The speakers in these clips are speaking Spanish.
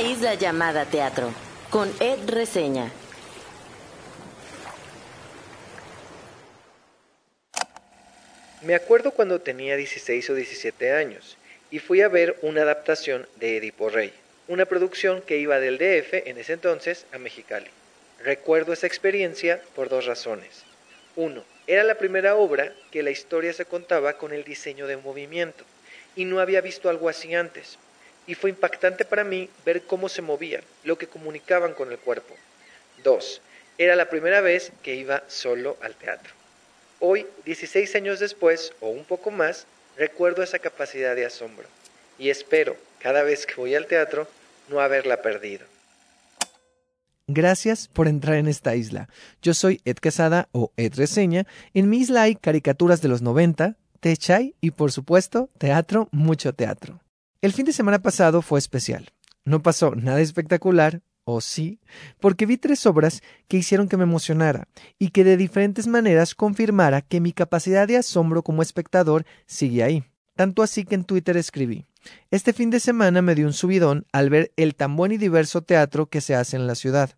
isla llamada teatro, con Ed Reseña. Me acuerdo cuando tenía 16 o 17 años y fui a ver una adaptación de Edipo Rey, una producción que iba del DF en ese entonces a Mexicali. Recuerdo esa experiencia por dos razones. Uno, era la primera obra que la historia se contaba con el diseño de movimiento y no había visto algo así antes. Y fue impactante para mí ver cómo se movían, lo que comunicaban con el cuerpo. Dos, era la primera vez que iba solo al teatro. Hoy, 16 años después, o un poco más, recuerdo esa capacidad de asombro y espero, cada vez que voy al teatro, no haberla perdido. Gracias por entrar en esta isla. Yo soy Ed Quesada o Ed Reseña. En mi isla hay caricaturas de los 90, techay y por supuesto teatro, mucho teatro. El fin de semana pasado fue especial. No pasó nada espectacular, o sí, porque vi tres obras que hicieron que me emocionara y que de diferentes maneras confirmara que mi capacidad de asombro como espectador sigue ahí. Tanto así que en Twitter escribí, este fin de semana me dio un subidón al ver el tan buen y diverso teatro que se hace en la ciudad.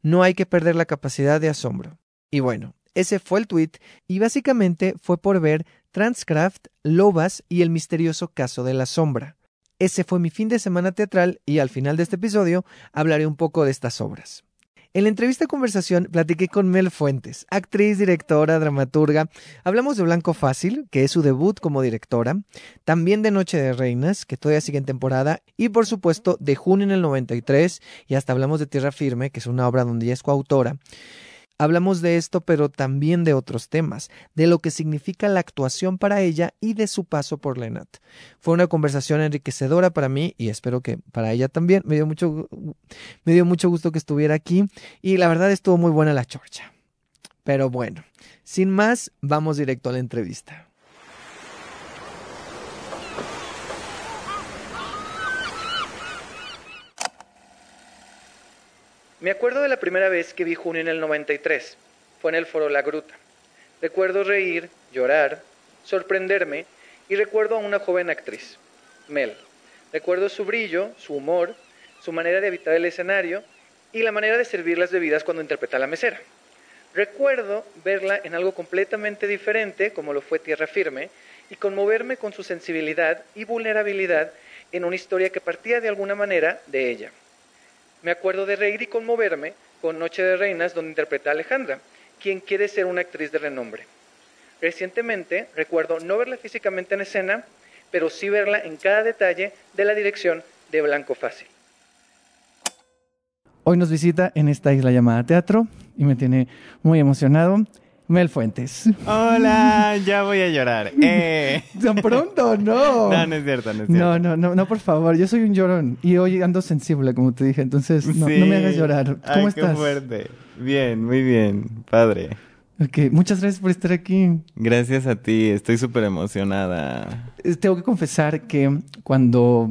No hay que perder la capacidad de asombro. Y bueno, ese fue el tweet y básicamente fue por ver Transcraft, Lobas y el misterioso caso de la sombra. Ese fue mi fin de semana teatral y al final de este episodio hablaré un poco de estas obras. En la entrevista conversación platiqué con Mel Fuentes, actriz, directora, dramaturga. Hablamos de Blanco Fácil, que es su debut como directora, también de Noche de Reinas, que todavía sigue en temporada, y por supuesto de Junio en el 93, y hasta hablamos de Tierra Firme, que es una obra donde ella es coautora. Hablamos de esto, pero también de otros temas, de lo que significa la actuación para ella y de su paso por Lenat. Fue una conversación enriquecedora para mí y espero que para ella también. Me dio mucho, me dio mucho gusto que estuviera aquí y la verdad estuvo muy buena la chorcha. Pero bueno, sin más, vamos directo a la entrevista. Me acuerdo de la primera vez que vi Junio en el 93. Fue en el foro La Gruta. Recuerdo reír, llorar, sorprenderme y recuerdo a una joven actriz, Mel. Recuerdo su brillo, su humor, su manera de habitar el escenario y la manera de servir las bebidas cuando interpreta la mesera. Recuerdo verla en algo completamente diferente, como lo fue Tierra Firme, y conmoverme con su sensibilidad y vulnerabilidad en una historia que partía de alguna manera de ella. Me acuerdo de reír y conmoverme con Noche de Reinas, donde interpreta a Alejandra, quien quiere ser una actriz de renombre. Recientemente recuerdo no verla físicamente en escena, pero sí verla en cada detalle de la dirección de Blanco Fácil. Hoy nos visita en esta isla llamada Teatro y me tiene muy emocionado. Mel Fuentes. Hola, ya voy a llorar. Eh. Tan pronto, no. No, no es cierto, no es cierto. No, no, no, no, por favor. Yo soy un llorón y hoy ando sensible, como te dije. Entonces, no, no me hagas llorar. ¿Cómo Ay, estás? Qué fuerte. Bien, muy bien. Padre. Ok, muchas gracias por estar aquí. Gracias a ti. Estoy súper emocionada. Eh, Tengo que confesar que cuando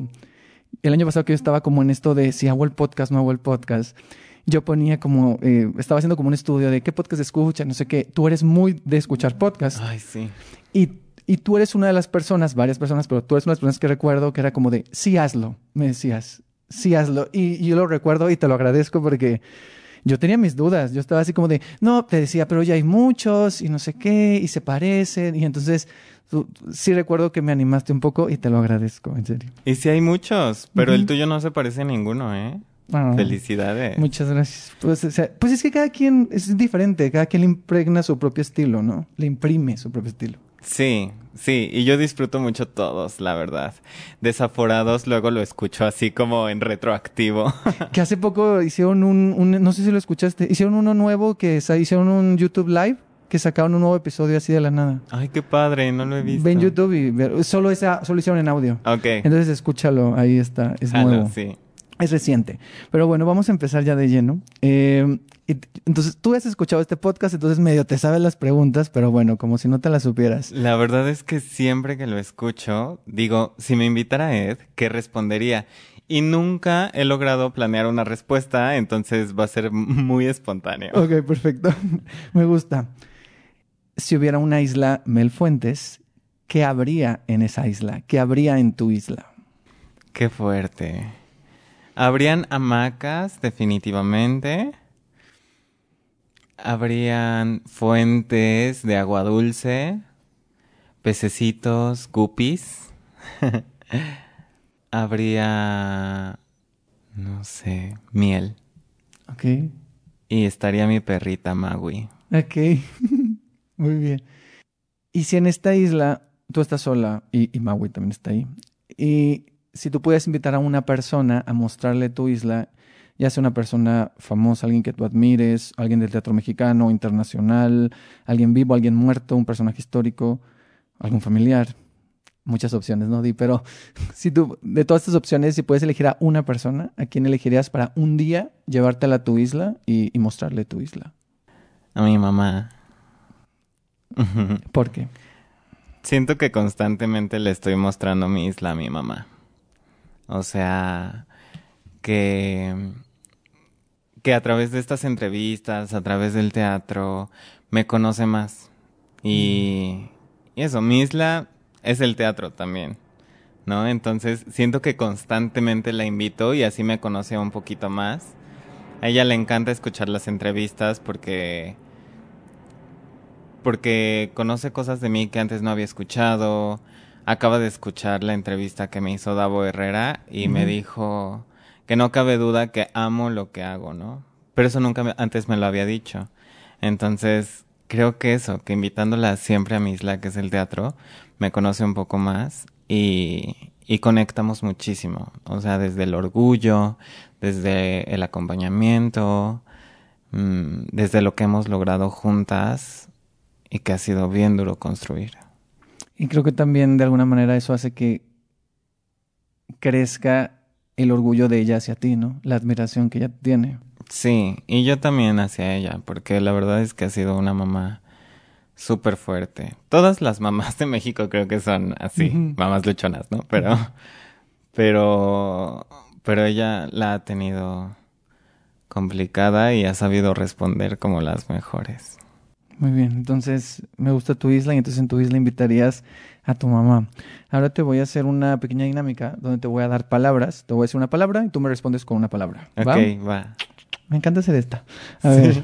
el año pasado que yo estaba como en esto de si hago el podcast, no hago el podcast, yo ponía como, eh, estaba haciendo como un estudio de qué podcast escucha, no sé qué. Tú eres muy de escuchar podcast. Ay, sí. Y, y tú eres una de las personas, varias personas, pero tú eres una de las personas que recuerdo que era como de, sí hazlo, me decías, sí hazlo. Y, y yo lo recuerdo y te lo agradezco porque yo tenía mis dudas. Yo estaba así como de, no, te decía, pero ya hay muchos y no sé qué, y se parecen. Y entonces tú- sí recuerdo que me animaste un poco y te lo agradezco, en serio. Y sí hay muchos, pero Ujú. el tuyo no se parece a ninguno, ¿eh? Ah, Felicidades. Muchas gracias. Pues, o sea, pues es que cada quien es diferente, cada quien le impregna su propio estilo, ¿no? Le imprime su propio estilo. Sí, sí, y yo disfruto mucho todos, la verdad. Desaforados luego lo escucho así como en retroactivo. Que hace poco hicieron un, un- no sé si lo escuchaste, hicieron uno nuevo que hicieron un YouTube Live que sacaron un nuevo episodio así de la nada. Ay, qué padre, no lo he visto. Ve en YouTube y solo esa, solo hicieron en audio. Ok. Entonces escúchalo, ahí está, es nuevo. sí. Es reciente. Pero bueno, vamos a empezar ya de lleno. Eh, y- entonces, tú has escuchado este podcast, entonces medio te sabes las preguntas, pero bueno, como si no te las supieras. La verdad es que siempre que lo escucho, digo, si me invitara Ed, ¿qué respondería? Y nunca he logrado planear una respuesta, entonces va a ser muy espontáneo. Ok, perfecto. Me gusta. Si hubiera una isla Mel Fuentes, ¿qué habría en esa isla? ¿Qué habría en tu isla? Qué fuerte. Habrían hamacas, definitivamente. Habrían fuentes de agua dulce, pececitos, guppies. Habría, no sé, miel. Ok. Y estaría mi perrita Magui. Ok. Muy bien. Y si en esta isla tú estás sola y, y Maui también está ahí, y si tú pudieras invitar a una persona a mostrarle tu isla, ya sea una persona famosa, alguien que tú admires, alguien del teatro mexicano, internacional, alguien vivo, alguien muerto, un personaje histórico, algún familiar, muchas opciones, ¿no? Di, pero si tú, de todas estas opciones, si puedes elegir a una persona, ¿a quién elegirías para un día llevártela a tu isla y, y mostrarle tu isla? A mi mamá. ¿Por qué? Siento que constantemente le estoy mostrando mi isla a mi mamá. O sea, que, que a través de estas entrevistas, a través del teatro, me conoce más. Y, eso, mi isla es el teatro también. ¿No? Entonces siento que constantemente la invito y así me conoce un poquito más. A ella le encanta escuchar las entrevistas porque porque conoce cosas de mí que antes no había escuchado. Acaba de escuchar la entrevista que me hizo Davo Herrera y me dijo que no cabe duda que amo lo que hago, ¿no? Pero eso nunca me- antes me lo había dicho. Entonces, creo que eso, que invitándola siempre a mi isla, que es el teatro, me conoce un poco más y, y conectamos muchísimo. O sea, desde el orgullo, desde el acompañamiento, mm, desde lo que hemos logrado juntas y que ha sido bien duro construir. Y creo que también de alguna manera eso hace que crezca el orgullo de ella hacia ti, ¿no? La admiración que ella tiene. Sí, y yo también hacia ella, porque la verdad es que ha sido una mamá súper fuerte. Todas las mamás de México creo que son así, mamás luchonas, ¿no? Pero, pero, pero ella la ha tenido complicada y ha sabido responder como las mejores. Muy bien, entonces me gusta tu isla y entonces en tu isla invitarías a tu mamá. Ahora te voy a hacer una pequeña dinámica donde te voy a dar palabras. Te voy a decir una palabra y tú me respondes con una palabra. Ok, ¿va? va. Me encanta hacer esta. A Sí. ver.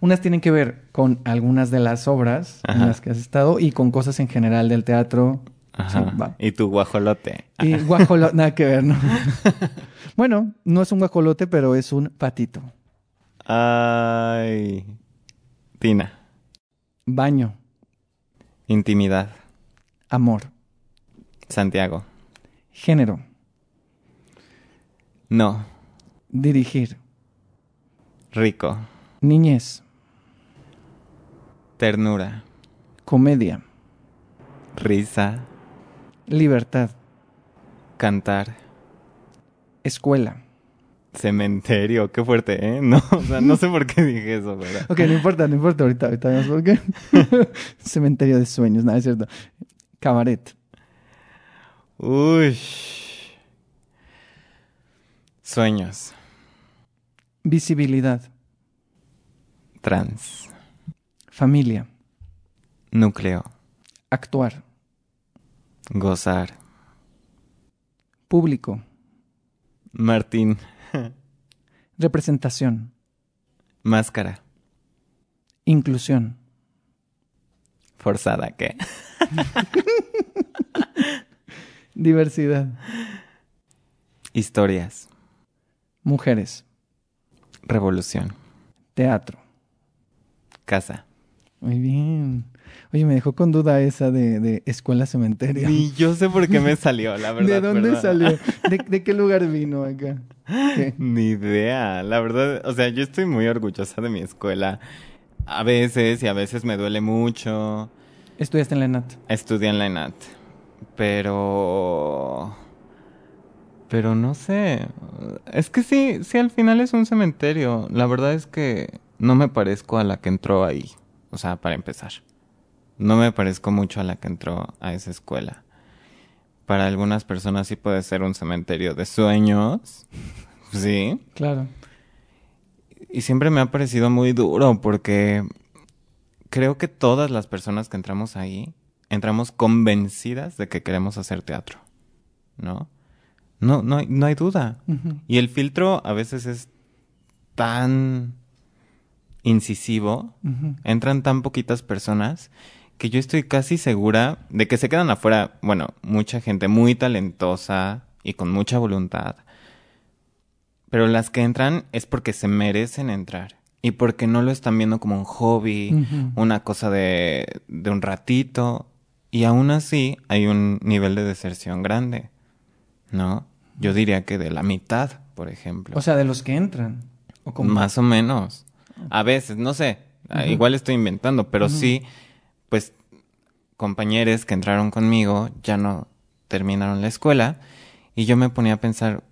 Unas tienen que ver con algunas de las obras Ajá. en las que has estado y con cosas en general del teatro. Ajá. Sí, va. Y tu guajolote. Y guajolote, nada que ver, ¿no? bueno, no es un guajolote, pero es un patito. Ay. Tina. Baño, Intimidad. amor, Santiago. género, No. dirigir, Rico. niñez, Ternura. comedia, Risa. libertad, Cantar. escuela. Cementerio. Qué fuerte, ¿eh? No, o sea, no sé por qué dije eso, pero... Ok, no importa, no importa, ahorita, ahorita vemos por qué. Cementerio de sueños, nada, es cierto. Cabaret, Uy. Sueños. visibilidad, Trans. familia, Núcleo. actuar, Gozar. público, Martín. Representación, Máscara. inclusión, Forzada, ¿qué? diversidad, Historias. mujeres, Revolución. teatro. Casa. Muy bien. Oye, me dejó con duda esa de, de escuela cementerio. Ni yo sé por qué me salió, la verdad. ¿De dónde salió? ¿De, de qué lugar vino acá? ¿Qué? Ni idea, la verdad, o sea, yo estoy muy orgullosa de mi escuela. A veces y a veces me duele mucho. Estudiaste en la ENAT. Estudié en la ENAT, pero... Pero no sé, es que sí, sí al final es un cementerio. La verdad es que no me parezco a la que entró ahí, o sea, para empezar. No me parezco mucho a la que entró a esa escuela. Para algunas personas sí puede ser un cementerio de sueños, sí. Claro. Y siempre me ha parecido muy duro porque creo que todas las personas que entramos ahí entramos convencidas de que queremos hacer teatro, ¿no? No, no, hay- no hay duda. Y el filtro a veces es tan incisivo, entran tan poquitas personas que yo estoy casi segura de que se quedan afuera, bueno, mucha gente muy talentosa y con mucha voluntad. Pero las que entran es porque se merecen entrar y porque no lo están viendo como un hobby, una cosa de, de un ratito. Y aún así hay un nivel de deserción grande, ¿no? Yo diría que de la mitad, por ejemplo. O sea, de los que entran. ¿O? Más o menos. A veces, no sé. Igual estoy inventando, pero sí, pues, compañeros que entraron conmigo ya no terminaron la escuela. Y yo me ponía a pensar,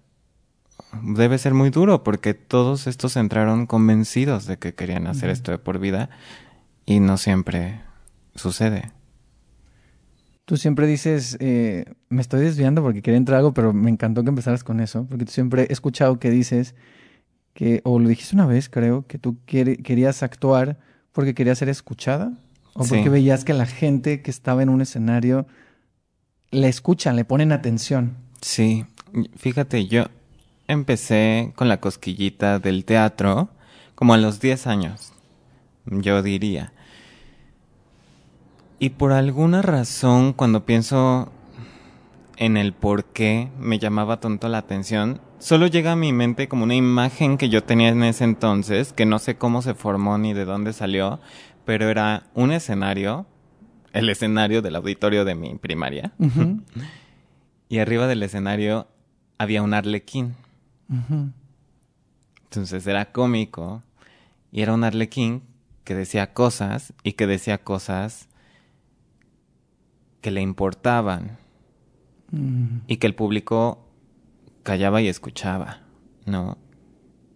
debe ser muy duro porque todos estos entraron convencidos de que querían hacer esto de por vida y no siempre sucede. Tú siempre dices, eh, me estoy desviando porque quería entrar algo, pero me encantó que empezaras con eso, porque tú siempre he escuchado que dices que, o lo dijiste una vez, creo, que tú querías actuar porque querías ser escuchada, o Sí. porque veías que la gente que estaba en un escenario le escuchan, le ponen atención. Sí, fíjate, yo empecé con la cosquillita del teatro como a los 10 años, yo diría. Y por alguna razón, cuando pienso en el por qué me llamaba tanto la atención, solo llega a mi mente como una imagen que yo tenía en ese entonces, que no sé cómo se formó ni de dónde salió, pero era un escenario, el escenario del auditorio de mi primaria. Y arriba del escenario había un arlequín. Entonces era cómico. Y era un arlequín que decía cosas y que decía cosas que le importaban Mm, y que el público callaba y escuchaba, ¿no?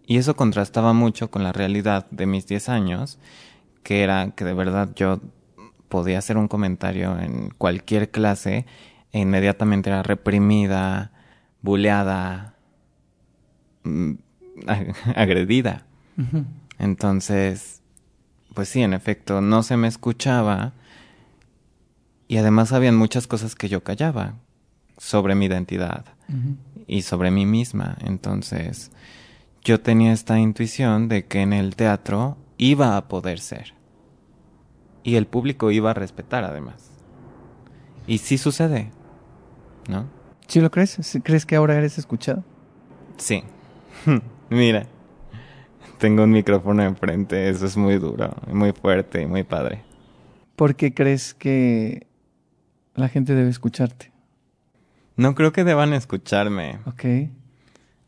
Y eso contrastaba mucho con la realidad de mis 10 años, que era que de verdad yo podía hacer un comentario en cualquier clase e inmediatamente era reprimida, buleada, mm, agredida. Entonces, pues sí, en efecto, no se me escuchaba y además habían muchas cosas que yo callaba sobre mi identidad y sobre mí misma. Entonces, yo tenía esta intuición de que en el teatro iba a poder ser. Y el público iba a respetar además. Y sí sucede, ¿no? ¿Sí lo crees? ¿Sí ¿Crees que ahora eres escuchado? Sí. Mira, tengo un micrófono enfrente, eso es muy duro, muy fuerte y muy padre. ¿Por qué crees que la gente debe escucharte? No creo que deban escucharme. Ok.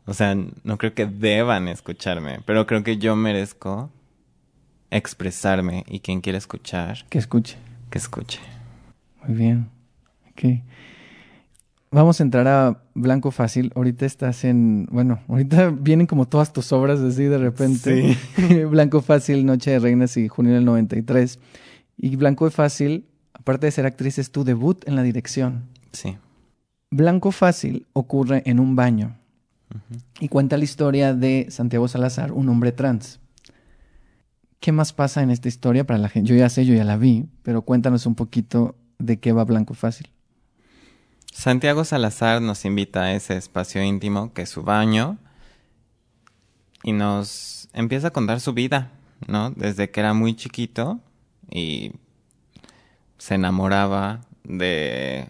O sea, no creo que deban escucharme, pero creo que yo merezco expresarme y quien quiera escuchar, Que escuche. que escuche. Muy bien. Ok. Vamos a entrar a Blanco Fácil. Ahorita estás en. Bueno, ahorita vienen como todas tus obras así de repente. Blanco Fácil, Noche de Reinas y Junio del 93. Y Blanco Fácil, aparte de ser actriz, es tu debut en la dirección. Sí. Blanco Fácil ocurre en un baño y cuenta la historia de Santiago Salazar, un hombre trans. ¿Qué más pasa en esta historia para la gente? Yo ya sé, yo ya la vi, pero cuéntanos un poquito de qué va Blanco Fácil. Santiago Salazar nos invita a ese espacio íntimo que es su baño y nos empieza a contar su vida, ¿no? Desde que era muy chiquito y se enamoraba de...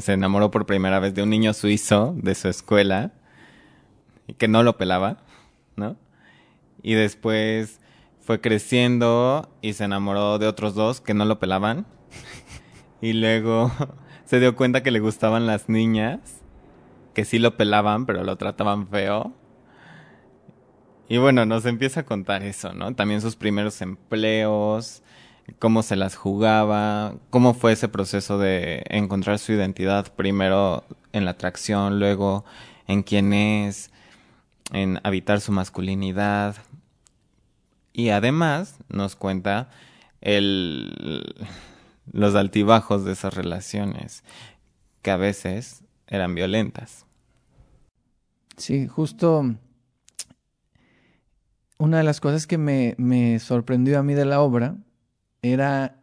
se enamoró por primera vez de un niño suizo de su escuela y que no lo pelaba, ¿no? Y después fue creciendo y se enamoró de otros dos que no lo pelaban. y luego se dio cuenta que le gustaban las niñas, que sí lo pelaban, pero lo trataban feo. Y bueno, nos empieza a contar eso, ¿no? También sus primeros empleos, cómo se las jugaba, cómo fue ese proceso de encontrar su identidad, primero en la atracción, luego en quién es, en habitar su masculinidad. Y además nos cuenta el, los altibajos de esas relaciones, que a veces eran violentas. Sí, justo una de las cosas que me, me sorprendió a mí de la obra era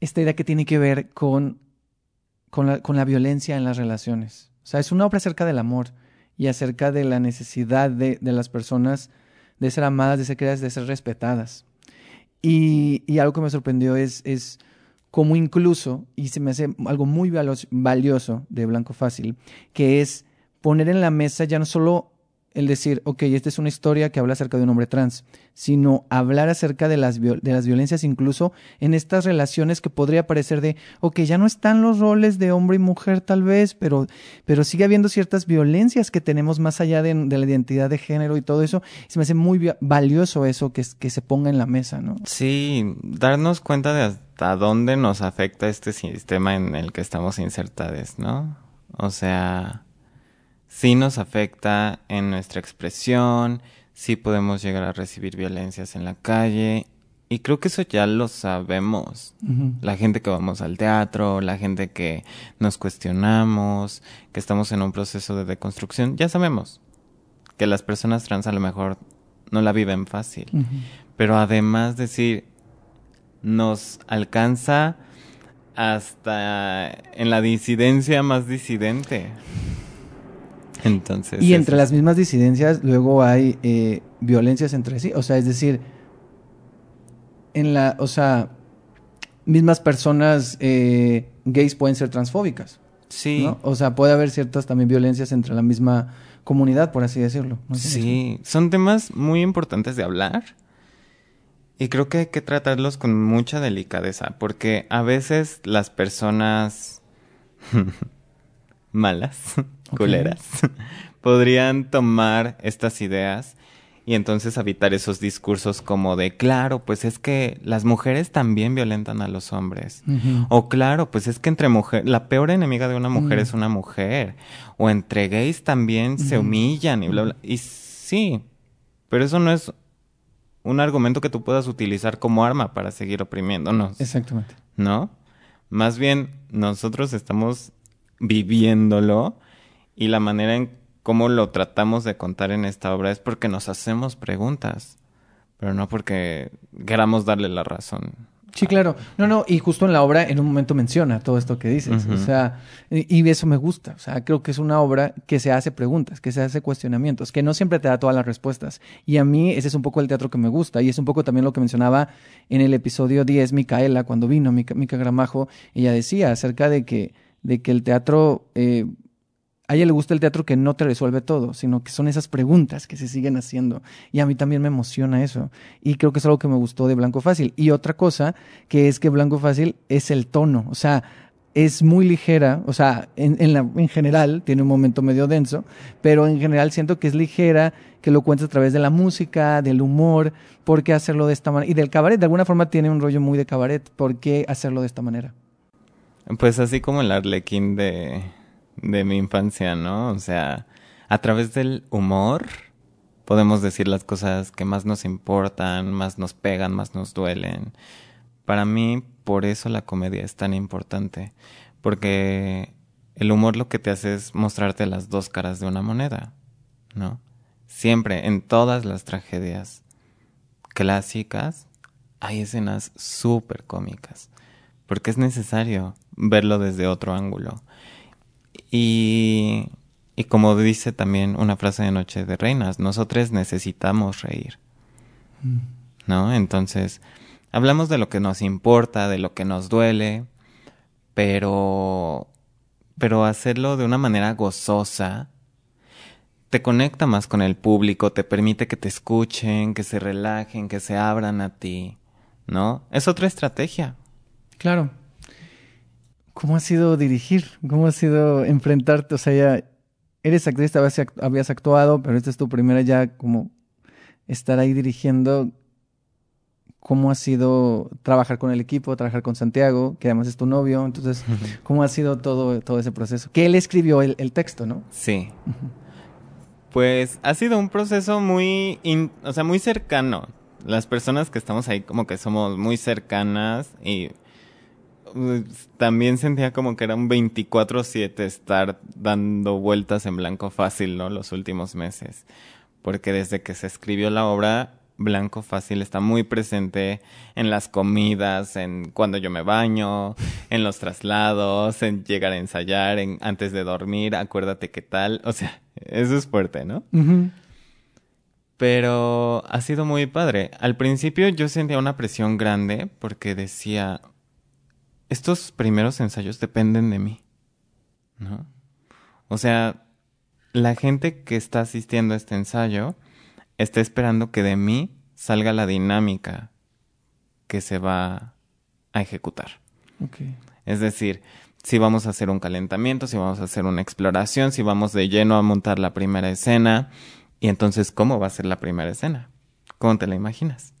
esta idea que tiene que ver con, con, la, con la violencia en las relaciones. O sea, es una obra acerca del amor y acerca de la necesidad de, de las personas de ser amadas, de ser queridas, de ser respetadas. Y, y algo que me sorprendió es, es cómo incluso, y se me hace algo muy valioso de Blanco Fácil, que es poner en la mesa ya no solo el decir, ok, esta es una historia que habla acerca de un hombre trans, sino hablar acerca de las, de las violencias incluso en estas relaciones que podría parecer de, ok, ya no están los roles de hombre y mujer tal vez, pero, pero sigue habiendo ciertas violencias que tenemos más allá de, la identidad de género y todo eso. Y se me hace muy valioso eso que, que se ponga en la mesa, ¿no? Sí, darnos cuenta de hasta dónde nos afecta este sistema en el que estamos insertados, ¿no? O sea sí nos afecta en nuestra expresión, sí podemos llegar a recibir violencias en la calle. Y creo que eso ya lo sabemos. La gente que vamos al teatro, la gente que nos cuestionamos, que estamos en un proceso de deconstrucción, ya sabemos que las personas trans a lo mejor no la viven fácil. Pero además decir, nos alcanza hasta en la disidencia más disidente. y entre las mismas disidencias luego hay eh, violencias entre sí. O sea, es decir, en la, o sea, mismas personas eh, gays pueden ser transfóbicas. Sí. O sea, puede haber ciertas también violencias entre la misma comunidad, por así decirlo. sí, son temas muy importantes de hablar. Y creo que hay que tratarlos con mucha delicadeza, porque a veces las personas malas, culeras, podrían tomar estas ideas y entonces habitar esos discursos como de, claro, pues es que las mujeres también violentan a los hombres. O claro, pues es que entre mujeres, la peor enemiga de una mujer es una mujer. O entre gays también se humillan y bla, bla. Y sí, pero eso no es un argumento que tú puedas utilizar como arma para seguir oprimiéndonos. Exactamente. ¿No? Más bien, nosotros estamos viviéndolo y la manera en cómo lo tratamos de contar en esta obra es porque nos hacemos preguntas, pero no porque queramos darle la razón. Sí, claro. No, no, y justo en la obra en un momento menciona todo esto que dices. O sea, y, eso me gusta. O sea, creo que es una obra que se hace preguntas, que se hace cuestionamientos, que no siempre te da todas las respuestas. Y a mí ese es un poco el teatro que me gusta. Y es un poco también lo que mencionaba en el episodio 10, Micaela, cuando vino Mica, Mica Gramajo, ella decía acerca de que de que el teatro, eh, a ella le gusta el teatro que no te resuelve todo, sino que son esas preguntas que se siguen haciendo. Y a mí también me emociona eso. Y creo que es algo que me gustó de Blanco Fácil. Y otra cosa, que es que Blanco Fácil es el tono. O sea, es muy ligera, o sea, en, en, la, en general tiene un momento medio denso, pero en general siento que es ligera, que lo cuenta a través de la música, del humor, ¿por qué hacerlo de esta manera? Y del cabaret, de alguna forma tiene un rollo muy de cabaret, ¿por qué hacerlo de esta manera? Pues así como el arlequín de, de mi infancia, ¿no? O sea, a través del humor podemos decir las cosas que más nos importan, más nos pegan, más nos duelen. Para mí, por eso la comedia es tan importante, porque el humor lo que te hace es mostrarte las dos caras de una moneda, ¿no? Siempre, en todas las tragedias clásicas, hay escenas súper cómicas, porque es necesario verlo desde otro ángulo. Y, y como dice también una frase de Noche de Reinas, nosotros necesitamos reír. ¿No? Entonces, hablamos de lo que nos importa, de lo que nos duele, pero pero hacerlo de una manera gozosa te conecta más con el público, te permite que te escuchen, que se relajen, que se abran a ti, ¿no? Es otra estrategia. Claro. ¿Cómo ha sido dirigir? ¿Cómo ha sido enfrentarte? O sea, ya eres actriz, habías actuado, pero esta es tu primera ya como estar ahí dirigiendo. ¿Cómo ha sido trabajar con el equipo, trabajar con Santiago, que además es tu novio? Entonces, ¿cómo ha sido todo, todo ese proceso? Que él escribió el, texto, ¿no? Sí. Pues ha sido un proceso muy, o sea, muy cercano. Las personas que estamos ahí como que somos muy cercanas y también sentía como que era un 24/7 estar dando vueltas en blanco fácil, ¿no? Los últimos meses. Porque desde que se escribió la obra blanco fácil está muy presente en las comidas, en cuando yo me baño, en los traslados, en llegar a ensayar, en antes de dormir, acuérdate qué tal. O sea, eso es fuerte, ¿no? Pero ha sido muy padre. Al principio yo sentía una presión grande porque decía, estos primeros ensayos dependen de mí, ¿no? O sea, la gente que está asistiendo a este ensayo está esperando que de mí salga la dinámica que se va a ejecutar. Es decir, si vamos a hacer un calentamiento, si vamos a hacer una exploración, si vamos de lleno a montar la primera escena, y entonces, ¿cómo va a ser la primera escena? ¿Cómo te la imaginas?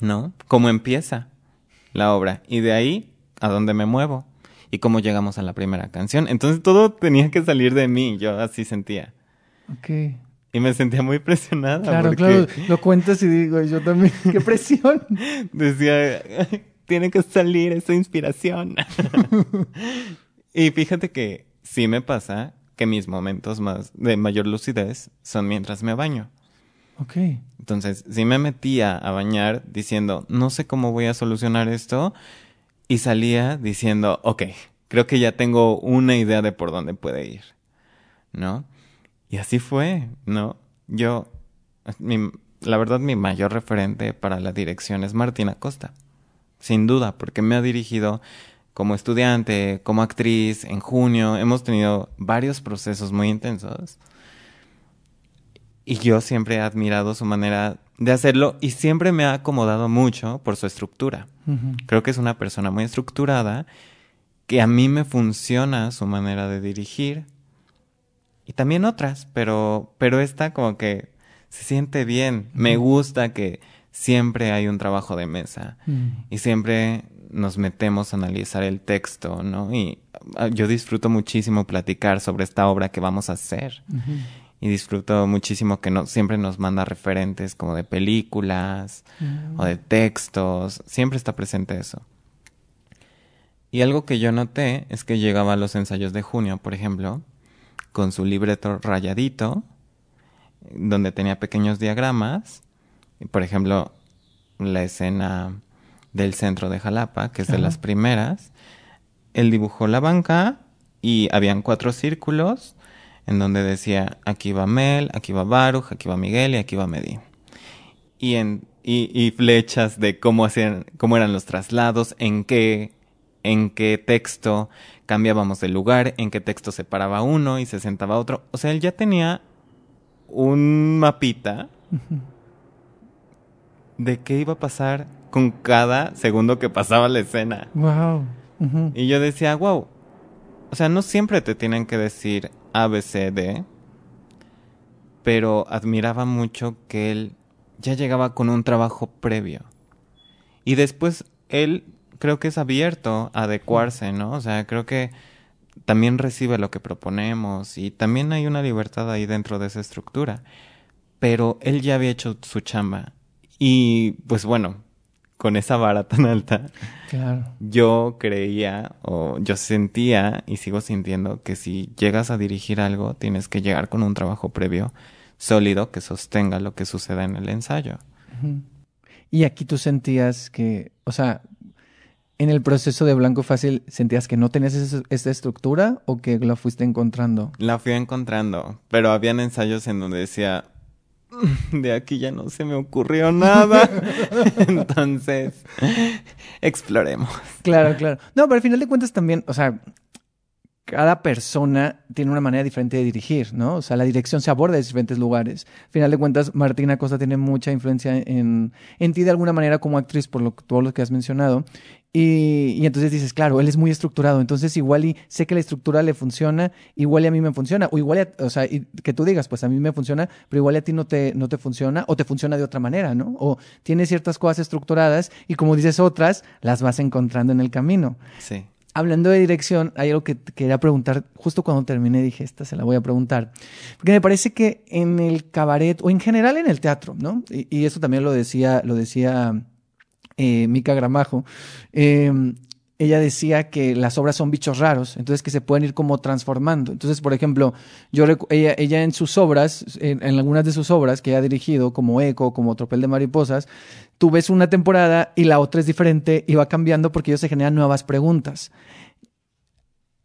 ¿No? ¿Cómo empieza la obra? Y de ahí, ¿a dónde me muevo? ¿Y cómo llegamos a la primera canción? Entonces todo tenía que salir de mí, yo así sentía. Ok. Y me sentía muy presionada. Claro, claro, lo cuentas y digo, yo también, qué presión. Decía, tiene que salir esa inspiración. y fíjate que sí me pasa que mis momentos más de mayor lucidez son mientras me baño. Ok. Entonces, sí me metía a bañar diciendo, no sé cómo voy a solucionar esto, y salía diciendo, ok, creo que ya tengo una idea de por dónde puede ir, ¿no? Y así fue, ¿no? Yo, la verdad, mi mayor referente para la dirección es Martina Costa, sin duda, porque me ha dirigido como estudiante, como actriz, en junio, hemos tenido varios procesos muy intensos. Y yo siempre he admirado su manera de hacerlo y siempre me ha acomodado mucho por su estructura. Creo que es una persona muy estructurada, que a mí me funciona su manera de dirigir, y también otras, pero, pero esta como que se siente bien. Me gusta que siempre hay un trabajo de mesa mm. y siempre nos metemos a analizar el texto, ¿no? Y ah, yo disfruto muchísimo platicar sobre esta obra que vamos a hacer. Y disfruto muchísimo que no, siempre nos manda referentes como de películas o de textos. Siempre está presente eso. Y algo que yo noté es que llegaba a los ensayos de junio, por ejemplo, con su libreto rayadito, donde tenía pequeños diagramas. Por ejemplo, la escena del centro de Jalapa, que es de las primeras. Él dibujó la banca y habían cuatro círculos en donde decía aquí va Mel, aquí va Baruch, aquí va Miguel y aquí va Medí. Y, en, y, flechas de cómo, hacían, cómo eran los traslados, en qué, en qué texto cambiábamos de lugar, en qué texto se paraba uno y se sentaba otro. O sea, él ya tenía un mapita de qué iba a pasar con cada segundo que pasaba la escena. Wow. Y yo decía, wow. O sea, no siempre te tienen que decir A, B, C, D. Pero admiraba mucho que él ya llegaba con un trabajo previo. Y después él creo que es abierto a adecuarse, ¿no? O sea, creo que también recibe lo que proponemos y también hay una libertad ahí dentro de esa estructura. Pero él ya había hecho su chamba. Y pues bueno, con esa vara tan alta, claro. yo creía o yo sentía y sigo sintiendo que si llegas a dirigir algo, tienes que llegar con un trabajo previo sólido que sostenga lo que suceda en el ensayo. Y aquí tú sentías que, o sea, en el proceso de Blanco Fácil, ¿sentías que no tenías esa, estructura o que la fuiste encontrando? La fui encontrando, pero habían ensayos en donde decía, de aquí ya no se me ocurrió nada. Entonces, exploremos. Claro, claro. No, pero al final de cuentas también, o sea, cada persona tiene una manera diferente de dirigir, ¿no? O sea, la dirección se aborda de diferentes lugares. Al final de cuentas, Martina Costa tiene mucha influencia en, en ti de alguna manera como actriz, por lo, todo lo que has mencionado. Y, y, entonces dices, claro, él es muy estructurado, entonces igual y sé que la estructura le funciona, igual y a mí me funciona, o igual, o sea, que tú digas, pues a mí me funciona, pero igual y a ti no te, no te funciona, o te funciona de otra manera, ¿no? O tienes ciertas cosas estructuradas y como dices otras, las vas encontrando en el camino. Sí hablando de dirección, hay algo que quería preguntar. Justo cuando terminé dije, esta se la voy a preguntar. Porque me parece que en el cabaret, o en general en el teatro, ¿no? Y, y eso también lo decía, lo decía eh, Mica Gramajo. Eh, ella decía que las obras son bichos raros, entonces que se pueden ir como transformando. Entonces, por ejemplo, yo ella, ella en sus obras, en, algunas de sus obras que ella ha dirigido, como Eco, como Tropel de Mariposas, tú ves una temporada y la otra es diferente y va cambiando porque ellos se generan nuevas preguntas.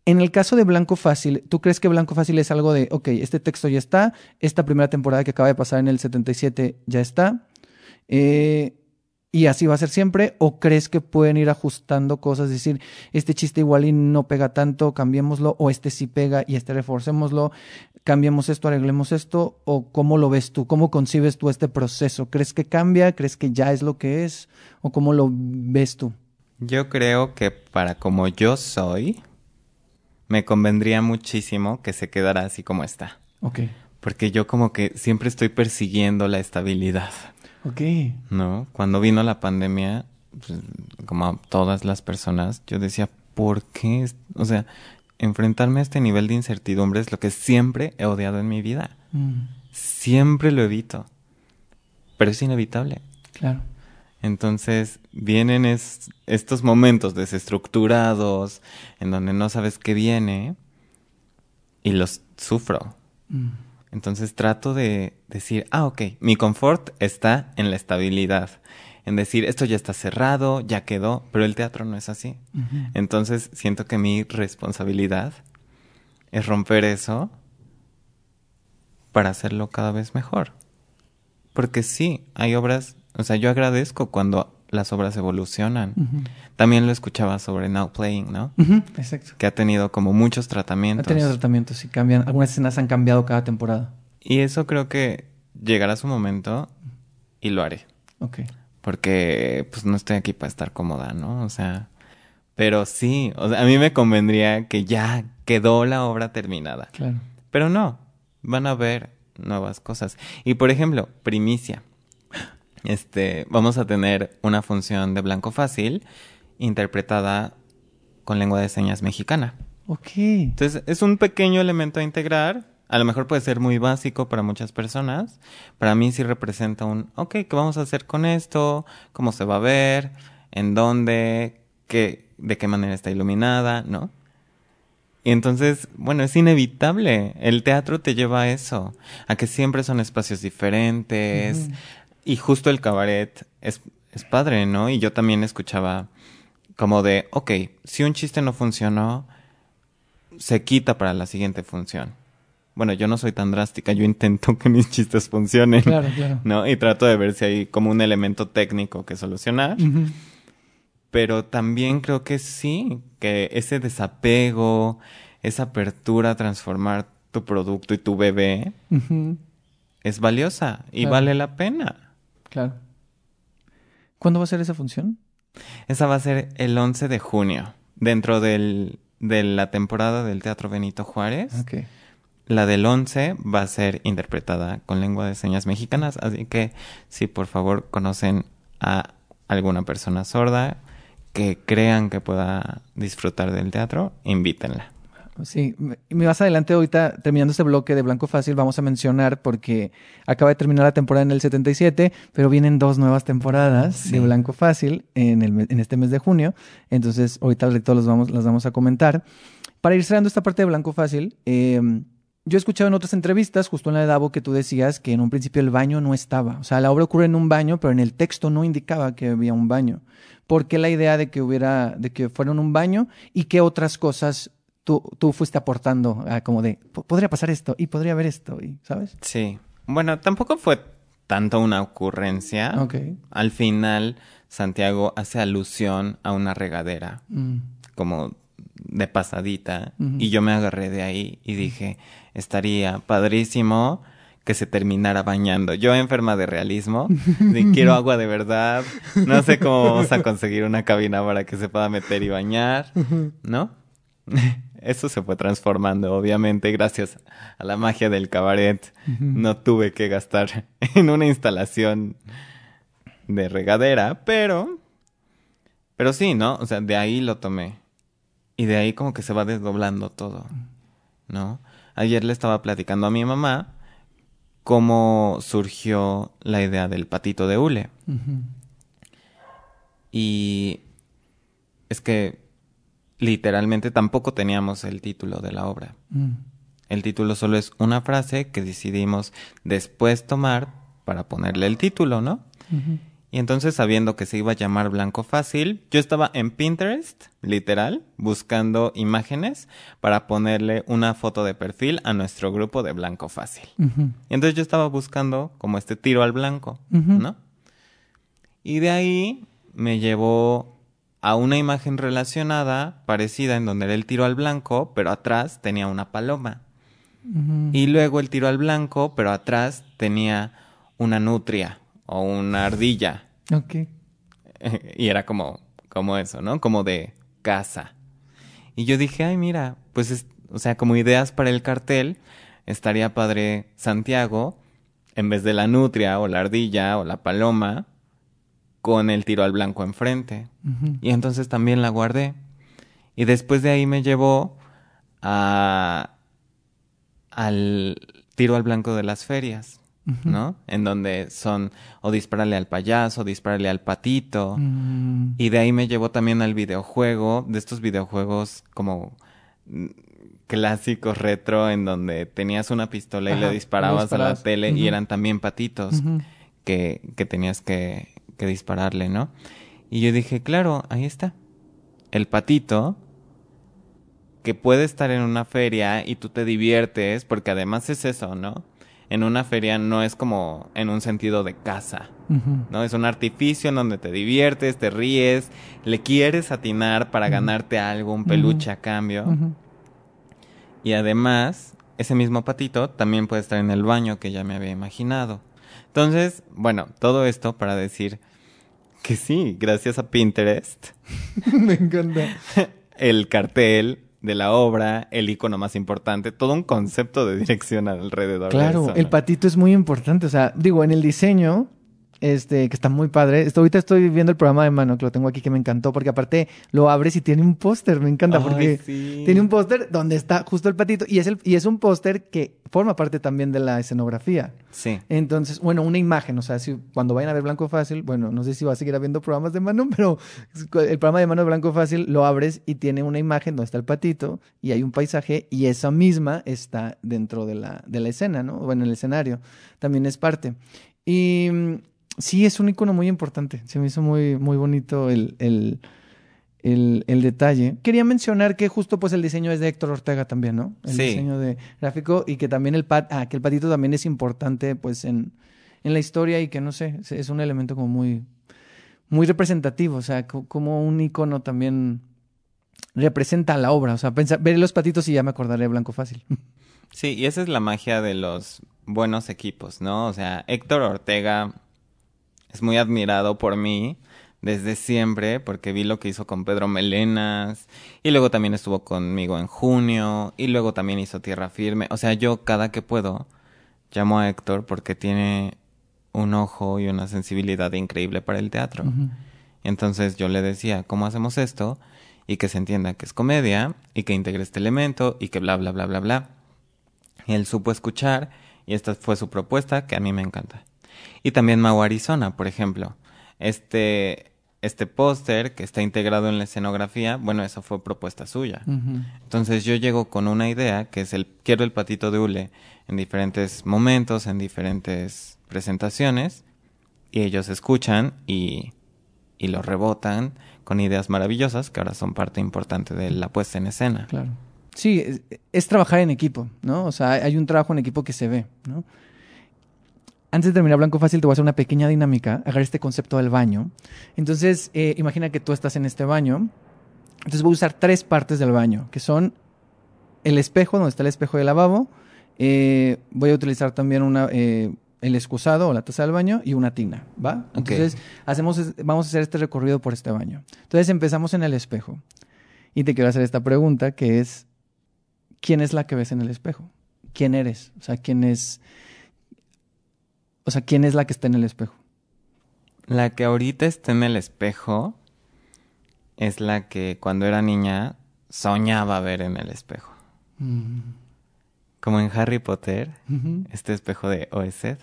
En el caso de Blanco Fácil, ¿tú crees que Blanco Fácil es algo de, ok, este texto ya está, esta primera temporada que acaba de pasar en el 77 ya está? Eh, y así va a ser siempre? ¿O crees que pueden ir ajustando cosas? Decir, este chiste igual y no pega tanto, cambiémoslo, o este sí pega y este reforcémoslo, cambiemos esto, arreglemos esto, o cómo lo ves tú, cómo concibes tú este proceso? ¿Crees que cambia? ¿Crees que ya es lo que es? ¿O cómo lo ves tú? Yo creo que para como yo soy, me convendría muchísimo que se quedara así como está. Ok. Porque yo como que siempre estoy persiguiendo la estabilidad. Ok. ¿No? Cuando vino la pandemia, pues, como a todas las personas, yo decía, ¿por qué? O sea, enfrentarme a este nivel de incertidumbre es lo que siempre he odiado en mi vida. Mm. Siempre lo evito. Pero es inevitable. Claro. Entonces vienen estos momentos desestructurados en donde no sabes qué viene y los sufro. Mm. Entonces trato de decir, ah, ok, mi confort está en la estabilidad, en decir, esto ya está cerrado, ya quedó, pero el teatro no es así. Entonces siento que mi responsabilidad es romper eso para hacerlo cada vez mejor. Porque sí, hay obras, o sea, yo agradezco cuando las obras evolucionan. También lo escuchaba sobre Now Playing, ¿no? Exacto. Que ha tenido como muchos tratamientos. Ha tenido tratamientos y cambian. Algunas escenas han cambiado cada temporada. Y eso creo que llegará su momento y lo haré. Ok. Porque pues no estoy aquí para estar cómoda, ¿no? O sea, pero sí, o sea, a mí me convendría que ya quedó la obra terminada. Claro. Pero no, van a ver nuevas cosas. Y por ejemplo, primicia este, vamos a tener una función de blanco fácil interpretada con lengua de señas mexicana. Ok. Entonces, es un pequeño elemento a integrar. A lo mejor puede ser muy básico para muchas personas. Para mí sí representa un, ok, ¿qué vamos a hacer con esto? ¿Cómo se va a ver? ¿En dónde? ¿Qué, ¿De qué manera está iluminada? ¿No? Y entonces, bueno, es inevitable. El teatro te lleva a eso, a que siempre son espacios diferentes, y justo el cabaret es, es padre, ¿no? Y yo también escuchaba como de, ok, si un chiste no funcionó, se quita para la siguiente función. Bueno, yo no soy tan drástica, yo intento que mis chistes funcionen. Claro, claro. ¿No? Y trato de ver si hay como un elemento técnico que solucionar. Pero también creo que sí, que ese desapego, esa apertura a transformar tu producto y tu bebé es valiosa y vale la pena. Claro. ¿Cuándo va a ser esa función? Esa va a ser el 11 de junio, dentro del, de la temporada del Teatro Benito Juárez. Okay. La del 11 va a ser interpretada con lengua de señas mexicanas, así que si por favor conocen a alguna persona sorda que crean que pueda disfrutar del teatro, invítenla. Sí, más adelante ahorita, terminando este bloque de Blanco Fácil, vamos a mencionar porque acaba de terminar la temporada en el 77, pero vienen dos nuevas temporadas de Blanco Fácil en, el, en este mes de junio. Entonces, ahorita los vamos, las vamos a comentar. Para ir cerrando esta parte de Blanco Fácil, em, yo he escuchado en otras entrevistas, justo en la de Davo, que tú decías que en un principio el baño no estaba. O sea, la obra ocurre en un baño, pero en el texto no indicaba que había un baño. ¿Por qué la idea de que hubiera, de que fuera un baño y qué otras cosas tú, tú fuiste aportando como de, podría pasar esto y podría haber esto, y, ¿sabes? Sí. Bueno, tampoco fue tanto una ocurrencia. Al final, Santiago hace alusión a una regadera, mm. como de pasadita, y yo me agarré de ahí y dije, estaría padrísimo que se terminara bañando. Yo enferma de realismo, de quiero agua de verdad, no sé cómo vamos a conseguir una cabina para que se pueda meter y bañar, ¿no? Eso se fue transformando, obviamente, gracias a la magia del cabaret. No tuve que gastar en una instalación de regadera, pero... Pero sí, ¿no? O sea, de ahí lo tomé. Y de ahí como que se va desdoblando todo, ¿no? Ayer le estaba platicando a mi mamá cómo surgió la idea del patito de hule. Y es que literalmente tampoco teníamos el título de la obra. Mm. El título solo es una frase que decidimos después tomar para ponerle el título, ¿no? Y entonces, sabiendo que se iba a llamar Blanco Fácil, yo estaba en Pinterest, literal, buscando imágenes para ponerle una foto de perfil a nuestro grupo de Blanco Fácil. Y entonces yo estaba buscando como este tiro al blanco. ¿no? Y de ahí me llevó a una imagen relacionada, parecida, en donde era el tiro al blanco, pero atrás tenía una paloma. Y luego el tiro al blanco, pero atrás tenía una nutria o una ardilla. Ok. y era como, como eso, ¿no? Como de casa. Y yo dije, ay, mira, pues, es- o sea, como ideas para el cartel, estaría padre Santiago, en vez de la nutria o la ardilla o la paloma, con el tiro al blanco enfrente. Y entonces también la guardé. Y después de ahí me llevó a al tiro al blanco de las ferias, ¿no? En donde son o dispararle al payaso, dispararle al patito. Mm. Y de ahí me llevó también al videojuego, de estos videojuegos como mm, clásicos retro en donde tenías una pistola y Ajá, le disparabas a la tele y eran también patitos que, que tenías que, que dispararle, ¿no? Y yo dije, claro, ahí está. El patito que puede estar en una feria y tú te diviertes, porque además es eso, ¿no? En una feria no es como en un sentido de casa. ¿no? Es un artificio en donde te diviertes, te ríes, le quieres atinar para ganarte algo, un peluche a cambio. Y además, ese mismo patito también puede estar en el baño que ya me había imaginado. Entonces, bueno, todo esto para decir que sí, gracias a Pinterest, Me encanta. el cartel de la obra, el icono más importante, todo un concepto de dirección alrededor de Claro, el patito es muy importante. O sea, digo, en el diseño, este, que está muy padre. Esto, ahorita estoy viendo el programa de mano, que lo tengo aquí, que me encantó, porque aparte lo abres y tiene un póster. Me encanta, Ay, porque sí. tiene un póster donde está justo el patito. Y es, el, y es un póster que forma parte también de la escenografía. Sí. Entonces, bueno, una imagen, o sea, si cuando vayan a ver Blanco Fácil, bueno, no sé si va a seguir habiendo programas de mano, pero el programa de mano de Blanco Fácil lo abres y tiene una imagen donde está el patito y hay un paisaje y esa misma está dentro de la, de la escena, ¿no? O en el escenario, también es parte. Y mm, sí, es un icono muy importante, se me hizo muy, muy bonito el, el, el, el detalle. Quería mencionar que justo pues el diseño es de Héctor Ortega también, ¿no? El Sí. diseño de gráfico y que también el pat, ah, que el patito también es importante pues en, en la historia y que no sé, es- un elemento como muy, muy representativo, o sea, co- como un icono también representa la obra, o sea, pensar, ver los patitos y ya me acordaré de Blanco Fácil. Sí, y esa es la magia de los buenos equipos, ¿no? O sea, Héctor Ortega es muy admirado por mí desde siempre porque vi lo que hizo con Pedro Melenas y luego también estuvo conmigo en junio y luego también hizo Tierra Firme. O sea, yo cada que puedo llamo a Héctor porque tiene un ojo y una sensibilidad increíble para el teatro. Entonces yo le decía, ¿cómo hacemos esto? Y que se entienda que es comedia, y que integre este elemento, y que bla, bla, bla, bla, bla. Y él supo escuchar, y esta fue su propuesta, que a mí me encanta. Y también Mau Arizona, por ejemplo. Este, este póster que está integrado en la escenografía, bueno, esa fue propuesta suya. Entonces yo llego con una idea, que es el quiero el patito de hule en diferentes momentos, en diferentes presentaciones, y ellos escuchan y, y lo rebotan con ideas maravillosas que ahora son parte importante de la puesta en escena. Claro. Sí, es, es trabajar en equipo, ¿no? O sea, hay un trabajo en equipo que se ve, ¿no? Antes de terminar Blanco Fácil, te voy a hacer una pequeña dinámica, agarrar este concepto del baño. Entonces, eh, imagina que tú estás en este baño. Entonces voy a usar tres partes del baño, que son el espejo, donde está el espejo del lavabo. eh, voy a utilizar también una, eh, el excusado o la taza del baño y una tina, ¿va? Entonces, hacemos, vamos a hacer este recorrido por este baño. Entonces empezamos en el espejo. Y te quiero hacer esta pregunta, que es, ¿quién es la que ves en el espejo? ¿Quién eres? O sea, ¿quién es... O sea, ¿quién es la que está en el espejo? La que ahorita está en el espejo es la que cuando era niña soñaba ver en el espejo. Como en Harry Potter, este espejo de Oesed.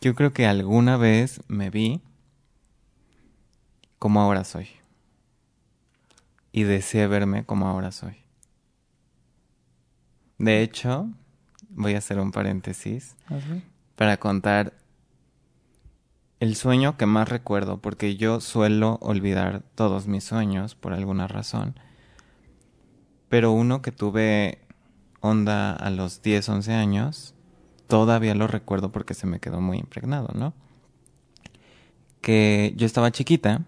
Yo creo que alguna vez me vi como ahora soy. y deseé verme como ahora soy. De hecho, voy a hacer un paréntesis para contar el sueño que más recuerdo, porque yo suelo olvidar todos mis sueños por alguna razón. Pero uno que tuve onda a los 10, 11 años, todavía lo recuerdo porque se me quedó muy impregnado, ¿no? Que yo estaba chiquita